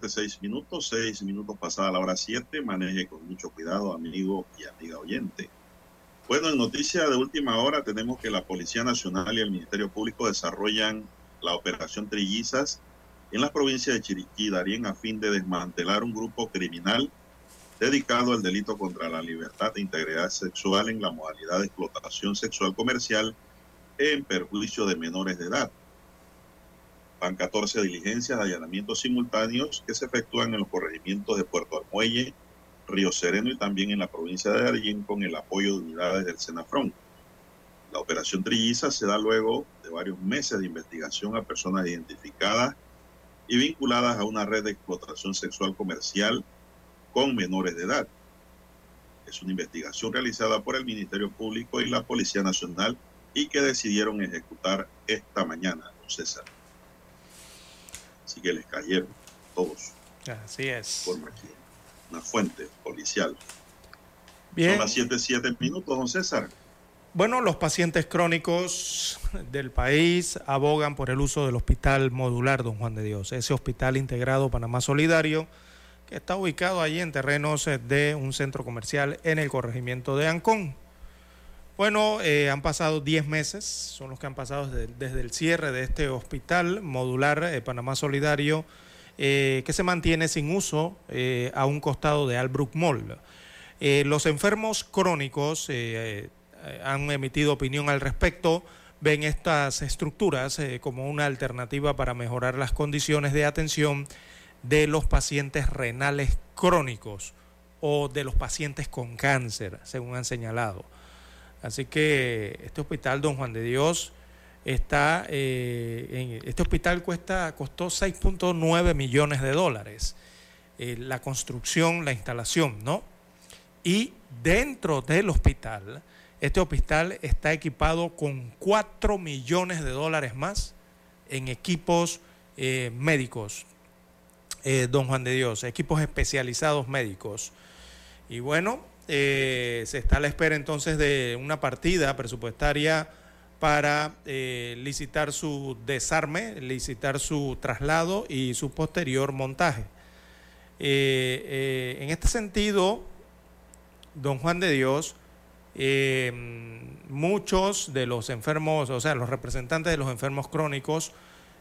7, 6 minutos, 6 minutos pasada la hora 7. Maneje con mucho cuidado, amigo y amiga oyente. Bueno, en noticia de última hora tenemos que la Policía Nacional y el Ministerio Público desarrollan la operación Trillizas en la provincia de Chiriquí, Darien, a fin de desmantelar un grupo criminal dedicado al delito contra la libertad e integridad sexual en la modalidad de explotación sexual comercial en perjuicio de menores de edad. Van 14 diligencias de allanamientos simultáneos que se efectúan en los corregimientos de Puerto Armuelle, Río Sereno y también en la provincia de Darién con el apoyo de unidades del Senafrón. La operación Trilliza se da luego de varios meses de investigación a personas identificadas y vinculadas a una red de explotación sexual comercial con menores de edad. Es una investigación realizada por el Ministerio Público y la Policía Nacional y que decidieron ejecutar esta mañana, don César. Así que les cayeron todos. Así es. Por una fuente policial. Bien. Son las 7, 7 minutos, don César. Bueno, los pacientes crónicos del país abogan por el uso del hospital modular Don Juan de Dios, ese hospital integrado Panamá Solidario, que está ubicado allí en terrenos de un centro comercial en el corregimiento de Ancón. Bueno, eh, han pasado 10 meses, son los que han pasado desde, el cierre de este hospital modular eh, Panamá Solidario, eh, que se mantiene sin uso eh, a un costado de Albrook Mall. Los enfermos crónicos han emitido opinión al respecto, ven estas estructuras como una alternativa para mejorar las condiciones de atención de los pacientes renales crónicos o de los pacientes con cáncer, según han señalado. Así que este hospital Don Juan de Dios está, eh, en- este hospital cuesta, costó 6.9 millones de dólares. Eh, la construcción, la instalación, ¿no? Y dentro del hospital, este hospital está equipado con 4 millones de dólares más en equipos eh, médicos, don Juan de Dios, equipos especializados médicos. Y bueno, eh, se está a la espera entonces de una partida presupuestaria para eh, licitar su desarme, licitar su traslado y su posterior montaje. Eh, en este sentido, don Juan de Dios, muchos de los enfermos, o sea, los representantes de los enfermos crónicos,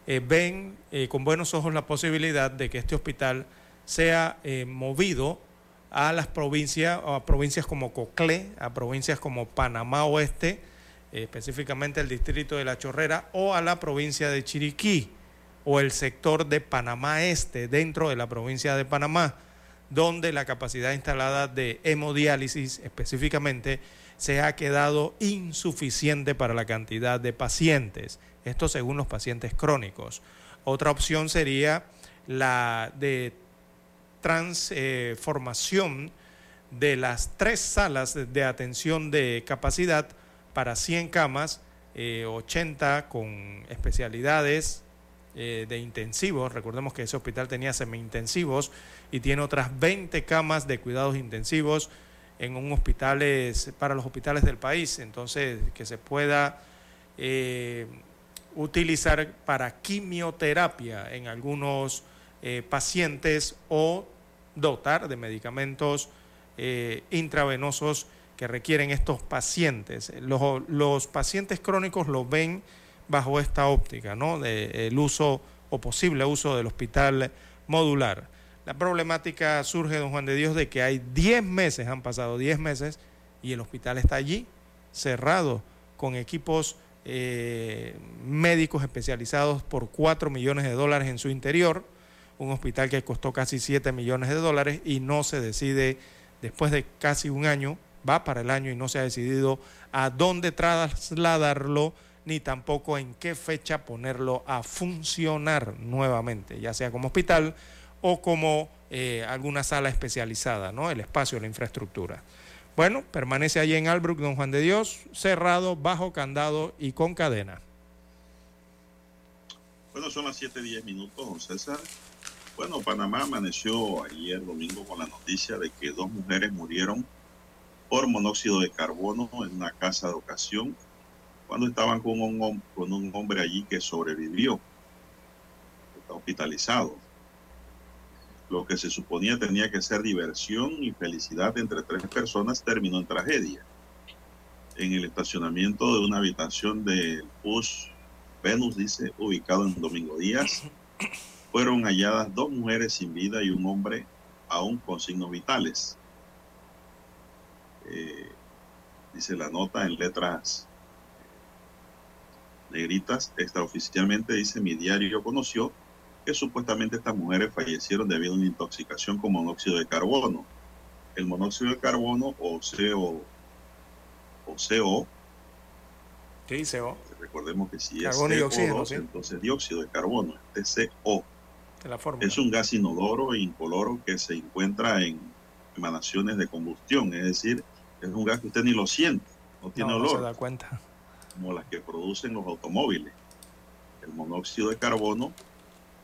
ven con buenos ojos la posibilidad de que este hospital sea movido a las provincias, a provincias como Coclé, a provincias como Panamá Oeste, eh, específicamente el distrito de La Chorrera, o a la provincia de Chiriquí, o el sector de Panamá Este, dentro de la provincia de Panamá, donde la capacidad instalada de hemodiálisis específicamente se ha quedado insuficiente para la cantidad de pacientes. Esto según los pacientes crónicos. Otra opción sería la de transformación de las tres salas de atención de capacidad para 100 camas, eh, 80 con especialidades eh, de intensivos. Recordemos que ese hospital tenía semi-intensivos y tiene otras 20 camas de cuidados intensivos en un hospitales, para los hospitales del país. Entonces, que se pueda eh, utilizar para quimioterapia en algunos eh, pacientes o dotar de medicamentos eh, intravenosos que requieren estos pacientes. Los, los, pacientes crónicos lo ven bajo esta óptica, ¿no? De uso o posible uso del hospital modular. La problemática surge, don Juan de Dios, de que hay 10 meses, han pasado 10 meses, y el hospital está allí, cerrado, con equipos eh, médicos especializados por 4 millones de dólares en su interior, un hospital que costó casi 7 millones de dólares y no se decide, después de casi un año, va para el año y no se ha decidido a dónde trasladarlo ni tampoco en qué fecha ponerlo a funcionar nuevamente, ya sea como hospital o como eh, alguna sala especializada, ¿no? El espacio, la infraestructura. Bueno, permanece allí en Albrook, don Juan de Dios, cerrado, bajo candado y con cadena. Bueno, son las 7:10 minutos, don César. Bueno, Panamá amaneció ayer domingo con la noticia de que dos mujeres murieron por monóxido de carbono en una casa de ocasión cuando estaban con un, con un hombre allí que sobrevivió, está hospitalizado. Lo que se suponía tenía que ser diversión y felicidad entre tres personas terminó en tragedia. En el estacionamiento de una habitación del bus Venus, dice, ubicado en Domingo Díaz, fueron halladas dos mujeres sin vida y un hombre aún con signos vitales. Eh, dice la nota en letras negritas, extraoficialmente dice mi diario conoció que supuestamente estas mujeres fallecieron debido a una intoxicación con monóxido de carbono. El monóxido de carbono o CO o CO Sí, CO. Recordemos que si es CO2, entonces dióxido de carbono, este La es un gas inodoro e incoloro que se encuentra en emanaciones de combustión, es decir, es un gas que usted ni lo siente, no tiene olor. No se da cuenta como las que producen los automóviles. El monóxido de carbono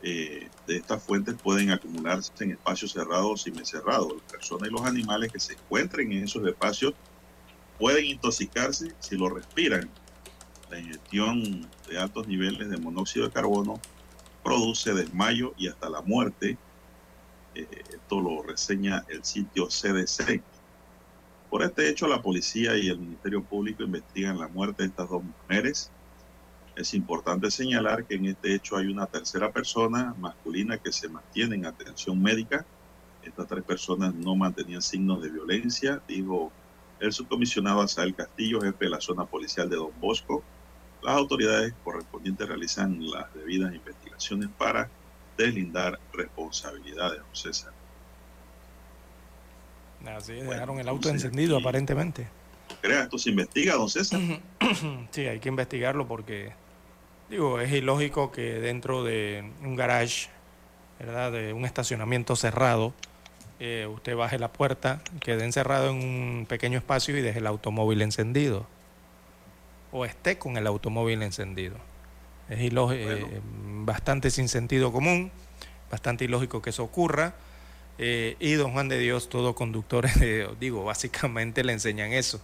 eh, de estas fuentes pueden acumularse en espacios cerrados y semicerrados. Las personas y los animales que se encuentren en esos espacios pueden intoxicarse si lo respiran. La ingestión de altos niveles de monóxido de carbono produce desmayo y hasta la muerte. Eh, esto lo reseña el sitio CDC. Por este hecho, la policía y el Ministerio Público investigan la muerte de estas dos mujeres. Es importante señalar que en este hecho hay una tercera persona masculina que se mantiene en atención médica. Estas tres personas no mantenían signos de violencia, dijo el subcomisionado Asael Castillo, jefe de la zona policial de Don Bosco. Las autoridades correspondientes realizan las debidas investigaciones para deslindar responsabilidades, César. Así dejaron el auto encendido aparentemente. ¿Crea esto se investiga, don César? [CLEARS THROAT] sí, hay que investigarlo porque, digo, es ilógico que dentro de un garage, ¿verdad? De un estacionamiento cerrado, eh, usted baje la puerta, quede encerrado en un pequeño espacio y deje el automóvil encendido. O esté con el automóvil encendido. Es ilógico, eh, bastante sin sentido común, bastante ilógico que eso ocurra eh, y don Juan de Dios, todo conductor, [LAUGHS] digo, básicamente le enseñan eso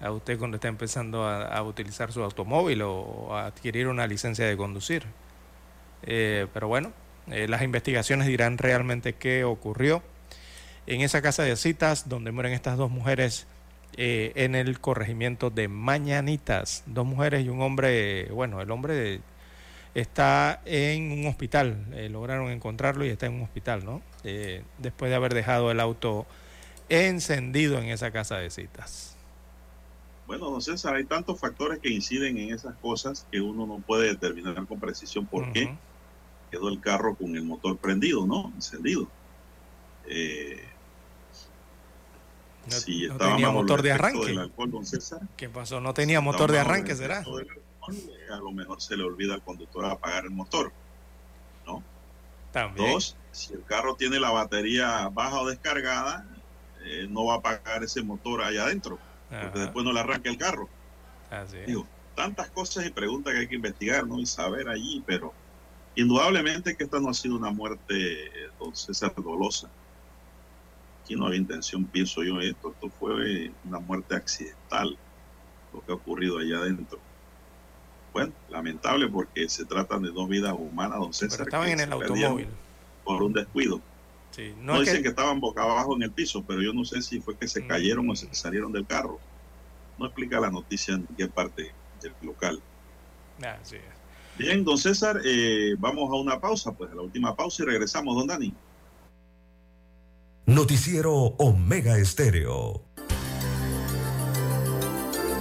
a usted cuando está empezando a, utilizar su automóvil o, a adquirir una licencia de conducir. Eh, pero bueno, eh, las investigaciones dirán realmente qué ocurrió en esa casa de citas donde mueren estas dos mujeres en el corregimiento de Mañanitas. Dos mujeres y un hombre, bueno, el hombre está en un hospital, lograron encontrarlo y está en un hospital, ¿no? Eh, después de haber dejado el auto encendido en esa casa de citas. Bueno, don César, hay tantos factores que inciden en esas cosas que uno no puede determinar con precisión por qué quedó el carro con el motor prendido, ¿no? Encendido. Eh, si no tenía motor de arranque. ¿Qué pasó? No tenía motor de arranque, ¿será? A lo mejor se le olvida al conductor apagar el motor. ¿No? También. Dos, si el carro tiene la batería baja o descargada, eh, no va a apagar ese motor allá adentro, porque después no le arranca el carro. Digo, tantas cosas y preguntas que hay que investigar, ¿no? Y saber allí, pero indudablemente que esta no ha sido una muerte, don César, dolosa. Aquí no había intención, pienso yo, esto. Esto fue una muerte accidental, lo que ha ocurrido allá adentro. Bueno, lamentable porque se tratan de dos vidas humanas, don César. Pero estaban en el automóvil. por un descuido. no, dicen que... estaban boca abajo en el piso, pero yo no sé si fue que se mm. cayeron o se salieron del carro. No explica la noticia en qué parte del local. Bien, don César, eh, vamos a una pausa, pues a la última pausa y regresamos, don Dani. Noticiero Omega Estéreo.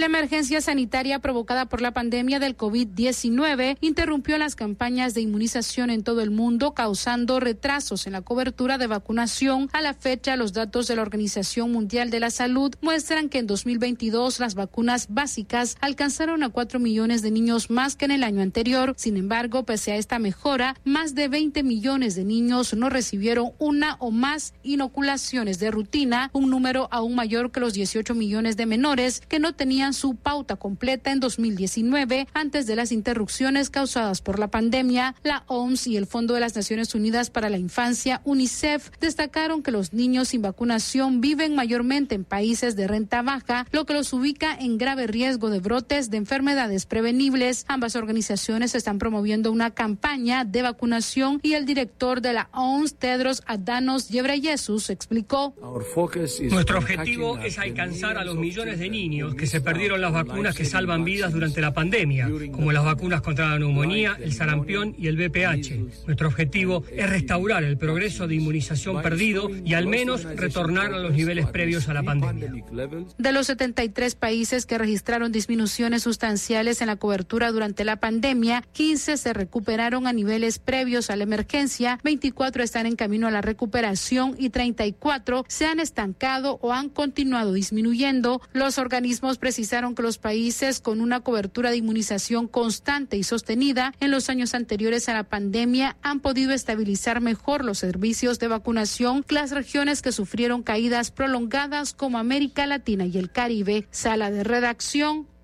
La emergencia sanitaria provocada por la pandemia del COVID-19 interrumpió las campañas de inmunización en todo el mundo, causando retrasos en la cobertura de vacunación. A la fecha, los datos de la Organización Mundial de la Salud muestran que en 2022 las vacunas básicas alcanzaron a 4 millones de niños más que en el año anterior. Sin embargo, pese a esta mejora, más de 20 millones de niños no recibieron una o más inoculaciones de rutina, un número aún mayor que los 18 millones de menores que no tenían su pauta completa en 2019 antes de las interrupciones causadas por la pandemia. La OMS y el Fondo de las Naciones Unidas para la Infancia, UNICEF, destacaron que los niños sin vacunación viven mayormente en países de renta baja, lo que los ubica en grave riesgo de brotes de enfermedades prevenibles. Ambas organizaciones están promoviendo una campaña de vacunación y el director de la OMS, Tedros Adhanos Ghebreyesus, explicó: Nuestro objetivo es alcanzar a los millones de niños que se perdieron dieron las vacunas que salvan vidas durante la pandemia, como las vacunas contra la neumonía, el sarampión y el VPH. Nuestro objetivo es restaurar el progreso de inmunización perdido y al menos retornar a los niveles previos a la pandemia. De los 73 países que registraron disminuciones sustanciales en la cobertura durante la pandemia, 15 se recuperaron a niveles previos a la emergencia, 24 están en camino a la recuperación y 34 se han estancado o han continuado disminuyendo. Los organismos que los países con una cobertura de inmunización constante y sostenida en los años anteriores a la pandemia han podido estabilizar mejor los servicios de vacunación que las regiones que sufrieron caídas prolongadas como América Latina y el Caribe. Sala de redacción,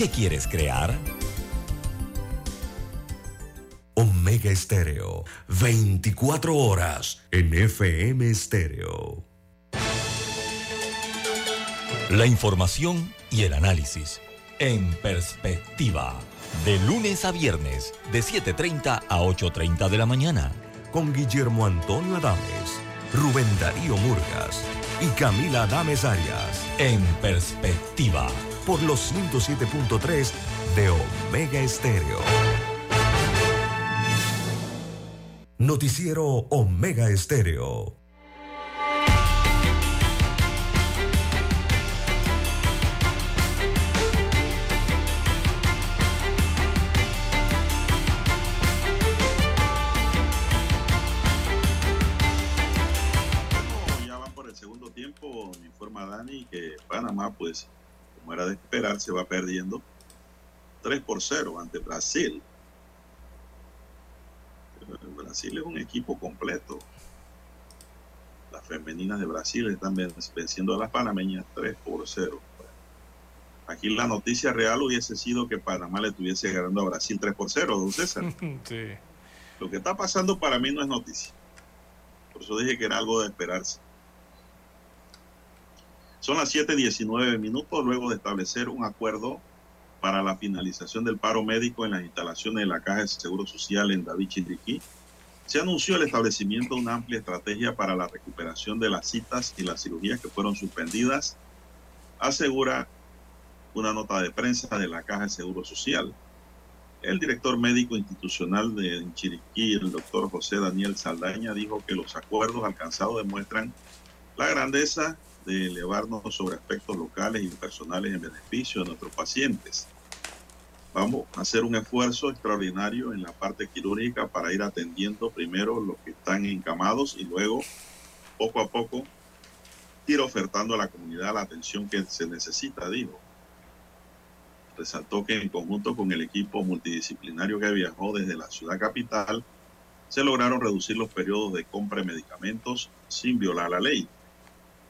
¿Qué quieres crear? Omega Estéreo, 24 horas en FM Estéreo. La información y el análisis en perspectiva. De lunes a viernes, de 7.30 a 8.30 de la mañana. Con Guillermo Antonio Adames, Rubén Darío Murgas y Camila Adames Arias. En perspectiva por los 107.3 de Omega Estéreo. Noticiero Omega Estéreo. Ya van por el segundo tiempo, informa Dani que Panamá pues como era de esperar, se va perdiendo 3 por 0 ante Brasil. Brasil es un equipo completo. Las femeninas de Brasil están venciendo a las panameñas 3 por 0. Aquí la noticia real hubiese sido que Panamá le estuviese ganando a Brasil 3 por 0, don César. [LAUGHS] Lo que está pasando para mí no es noticia. Por eso dije que era algo de esperarse. Son las 7:19 minutos luego de establecer un acuerdo para la finalización del paro médico en las instalaciones de la Caja de Seguro Social en David Chiriquí. Se anunció el establecimiento de una amplia estrategia para la recuperación de las citas y las cirugías que fueron suspendidas, asegura una nota de prensa de la Caja de Seguro Social. El director médico institucional de Chiriquí, el doctor José Daniel Saldaña, dijo que los acuerdos alcanzados demuestran la grandeza de elevarnos sobre aspectos locales y personales en beneficio de nuestros pacientes. Vamos a hacer un esfuerzo extraordinario en la parte quirúrgica para ir atendiendo primero los que están encamados y luego, poco a poco, ir ofertando a la comunidad la atención que se necesita, dijo. Resaltó que en conjunto con el equipo multidisciplinario que viajó desde la ciudad capital, se lograron reducir los periodos de compra de medicamentos sin violar la ley.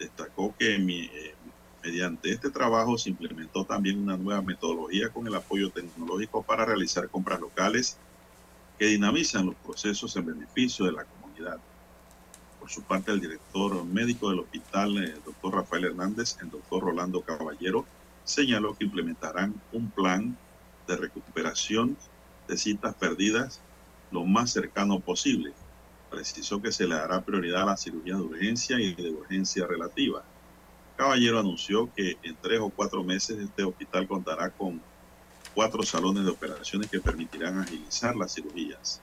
Destacó que eh, mediante este trabajo se implementó también una nueva metodología con el apoyo tecnológico para realizar compras locales que dinamizan los procesos en beneficio de la comunidad. Por su parte, el director médico del hospital, el eh, doctor Rafael Hernández, el doctor Rolando Caballero, señaló que implementarán un plan de recuperación de citas perdidas lo más cercano posible. Precisó que se le dará prioridad a la cirugía de urgencia y de urgencia relativa. Caballero anunció que en tres o cuatro meses este hospital contará con cuatro salones de operaciones que permitirán agilizar las cirugías.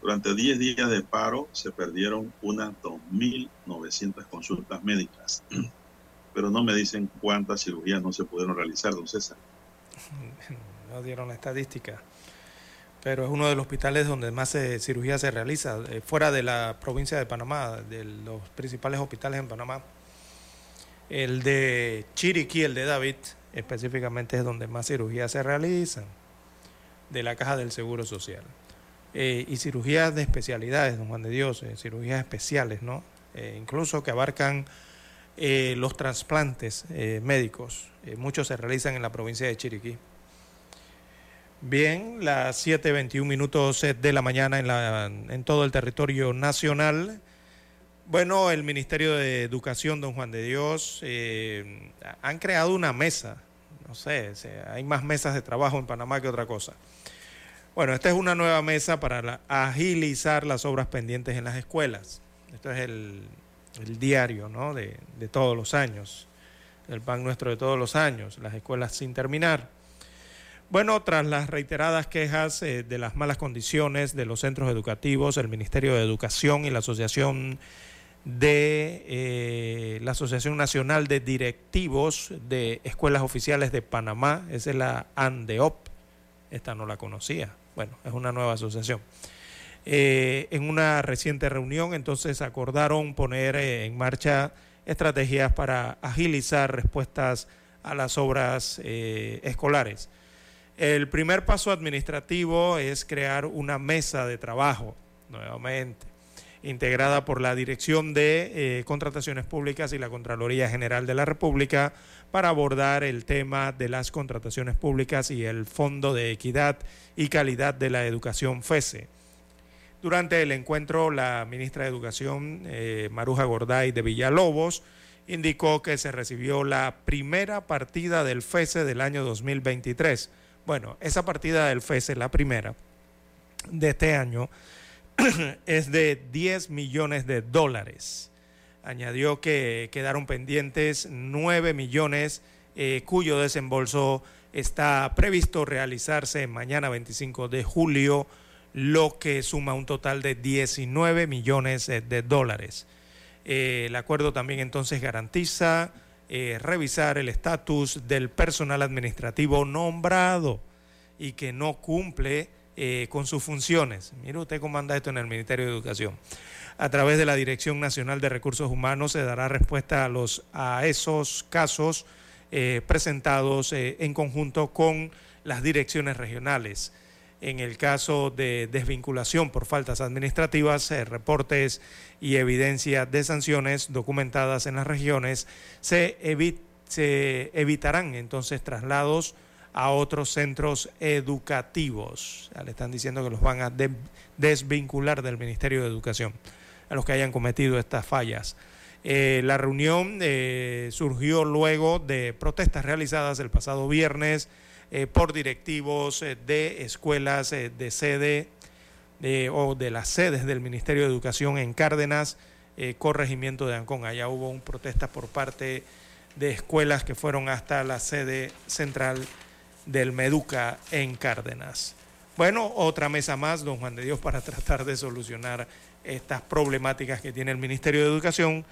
Durante 10 días de paro se perdieron unas 2.900 consultas médicas, [CLEARS THROAT] pero no me dicen cuántas cirugías no se pudieron realizar, don César. [LAUGHS] No dieron la estadística pero es uno de los hospitales donde más eh, cirugía se realiza, eh, fuera de la provincia de Panamá, de los principales hospitales en Panamá. El de Chiriquí, el de David, específicamente es donde más cirugías se realizan, de la Caja del Seguro Social. Eh, y cirugías de especialidades, don Juan de Dios, cirugías especiales, ¿no? incluso que abarcan los trasplantes médicos. muchos se realizan en la provincia de Chiriquí. Bien, las 7.21 minutos de la mañana en, la, en todo el territorio nacional. Bueno, el Ministerio de Educación, don Juan de Dios, eh, han creado una mesa. No sé, hay más mesas de trabajo en Panamá que otra cosa. Bueno, esta es una nueva mesa para agilizar las obras pendientes en las escuelas. Esto es el, diario ¿no? de, de todos los años, el pan nuestro de todos los años, las escuelas sin terminar. Bueno, tras las reiteradas quejas eh, de las malas condiciones de los centros educativos, el Ministerio de Educación y la Asociación de eh, la Asociación Nacional de Directivos de Escuelas Oficiales de Panamá, esa es la ANDEOP, esta no la conocía, bueno, es una nueva asociación. Eh, en una reciente reunión, entonces acordaron poner en marcha estrategias para agilizar respuestas a las obras escolares. El primer paso administrativo es crear una mesa de trabajo, nuevamente, integrada por la Dirección de eh, Contrataciones Públicas y la Contraloría General de la República para abordar el tema de las contrataciones públicas y el Fondo de Equidad y Calidad de la Educación FESE. Durante el encuentro, la ministra de Educación, eh, Maruja Gorday de Villalobos, indicó que se recibió la primera partida del FESE del año 2023 bueno, esa partida del FESE, la primera de este año, [CLEARS THROAT] es de 10 millones de dólares. Añadió que quedaron pendientes 9 millones eh, cuyo desembolso está previsto realizarse mañana 25 de julio, lo que suma un total de 19 millones eh, de dólares. Eh, el acuerdo también entonces garantiza eh, revisar el estatus del personal administrativo nombrado y que no cumple eh, con sus funciones. Mire usted cómo anda esto en el Ministerio de Educación. A través de la Dirección Nacional de Recursos Humanos se dará respuesta a, los, a esos casos eh, presentados en conjunto con las direcciones regionales en el caso de desvinculación por faltas administrativas, eh, reportes y evidencia de sanciones documentadas en las regiones, se, evitarán entonces traslados a otros centros educativos. le están diciendo que los van a desvincular del Ministerio de Educación a los que hayan cometido estas fallas. Eh, la reunión eh, surgió luego de protestas realizadas el pasado viernes eh, por directivos eh, de escuelas eh, de sede o de las sedes del Ministerio de Educación en Cárdenas, corregimiento de Ancón. Allá hubo un protesta por parte de escuelas que fueron hasta la sede central del Meduca en Cárdenas. Bueno, otra mesa más, don Juan de Dios, para [LAUGHS] tratar de solucionar estas problemáticas que tiene el Ministerio de Educación,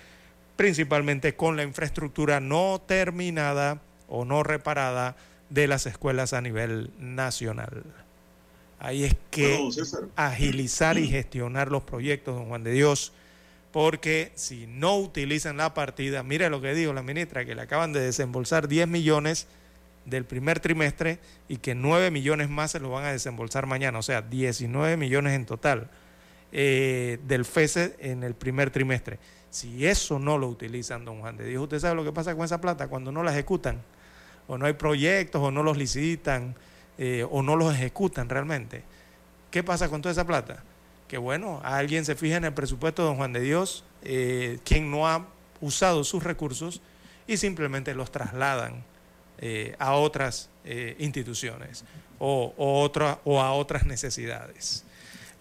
principalmente con la infraestructura no terminada o no reparada de las escuelas a nivel nacional. Ahí es que agilizar y gestionar los proyectos, don Juan de Dios, porque si no utilizan la partida, mire lo que dijo la ministra, que le acaban de desembolsar 10 millones del primer trimestre y que 9 millones más se lo van a desembolsar mañana, o sea, 19 millones en total eh, del FESE en el primer trimestre. Si eso no lo utilizan, don Juan de Dios, usted sabe lo que pasa con esa plata cuando no la ejecutan, o no hay proyectos, o no los licitan, eh, o no los ejecutan realmente. ¿Qué pasa con toda esa plata? Que bueno, alguien se fija en el presupuesto de don Juan de Dios, eh, quien no ha usado sus recursos y simplemente los trasladan eh, a otras instituciones o, o a otras necesidades.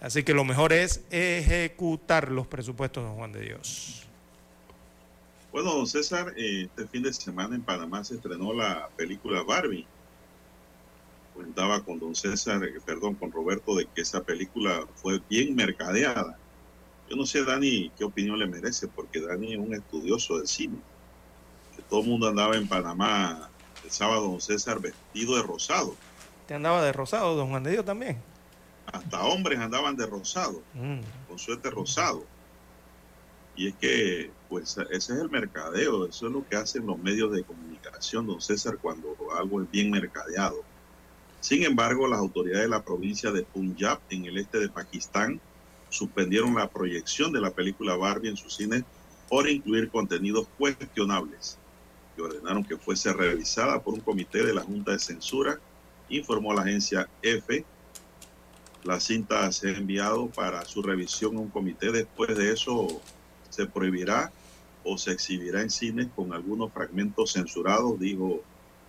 Así que lo mejor es ejecutar los presupuestos de don Juan de Dios. Bueno, don César, este fin de semana en Panamá se estrenó la película Barbie comentaba con don César, eh, perdón, con Roberto, de que esa película fue bien mercadeada. Yo no sé, Dani, qué opinión le merece, porque Dani es un estudioso del cine. Que todo el mundo andaba en Panamá el sábado, don César, vestido de rosado. ¿Te andaba de rosado, don Juan de Dios también? Hasta hombres andaban de rosado, mm. con suerte rosado. Y es que, pues, ese es el mercadeo, eso es lo que hacen los medios de comunicación, don César, cuando algo es bien mercadeado sin embargo, las autoridades de la provincia de Punjab, en el este de Pakistán, suspendieron la proyección de la película Barbie en sus cines por incluir contenidos cuestionables y ordenaron que fuese revisada por un comité de la Junta de Censura, informó la agencia EFE. La cinta se ha enviado para su revisión a un comité. Después de eso se prohibirá o se exhibirá en cines con algunos fragmentos censurados, dijo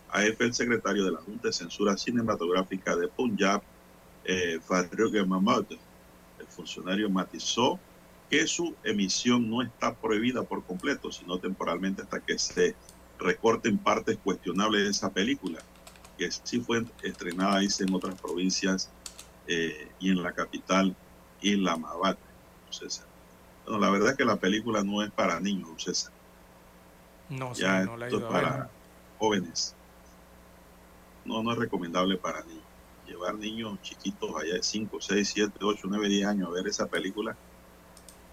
AF, el secretario de la Junta de Censura Cinematográfica de Punjab, eh, Farrokh El funcionario matizó que su emisión no está prohibida por completo, sino temporalmente hasta que se recorten partes cuestionables de esa película, que sí fue estrenada dice, en otras provincias eh, y en la capital, Islamabad. César. Bueno, la verdad es que la película no es para niños, César. No, ya no la es para jóvenes no, no es recomendable para niños. Llevar niños chiquitos allá de 5, 6, 7, 8, 9, 10 años a ver esa película,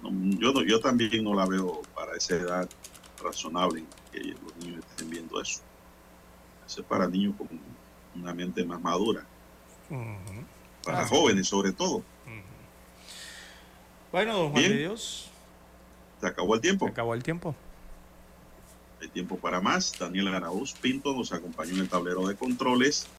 yo, no, yo también no la veo para esa edad razonable que los niños estén viendo eso. Eso es para niños con una mente más madura. Para jóvenes sobre todo. Bueno, don Juan de Dios. Se acabó el tiempo. Se acabó el tiempo. Hay tiempo para más. Daniel Araúz Pinto nos acompañó en el tablero de controles.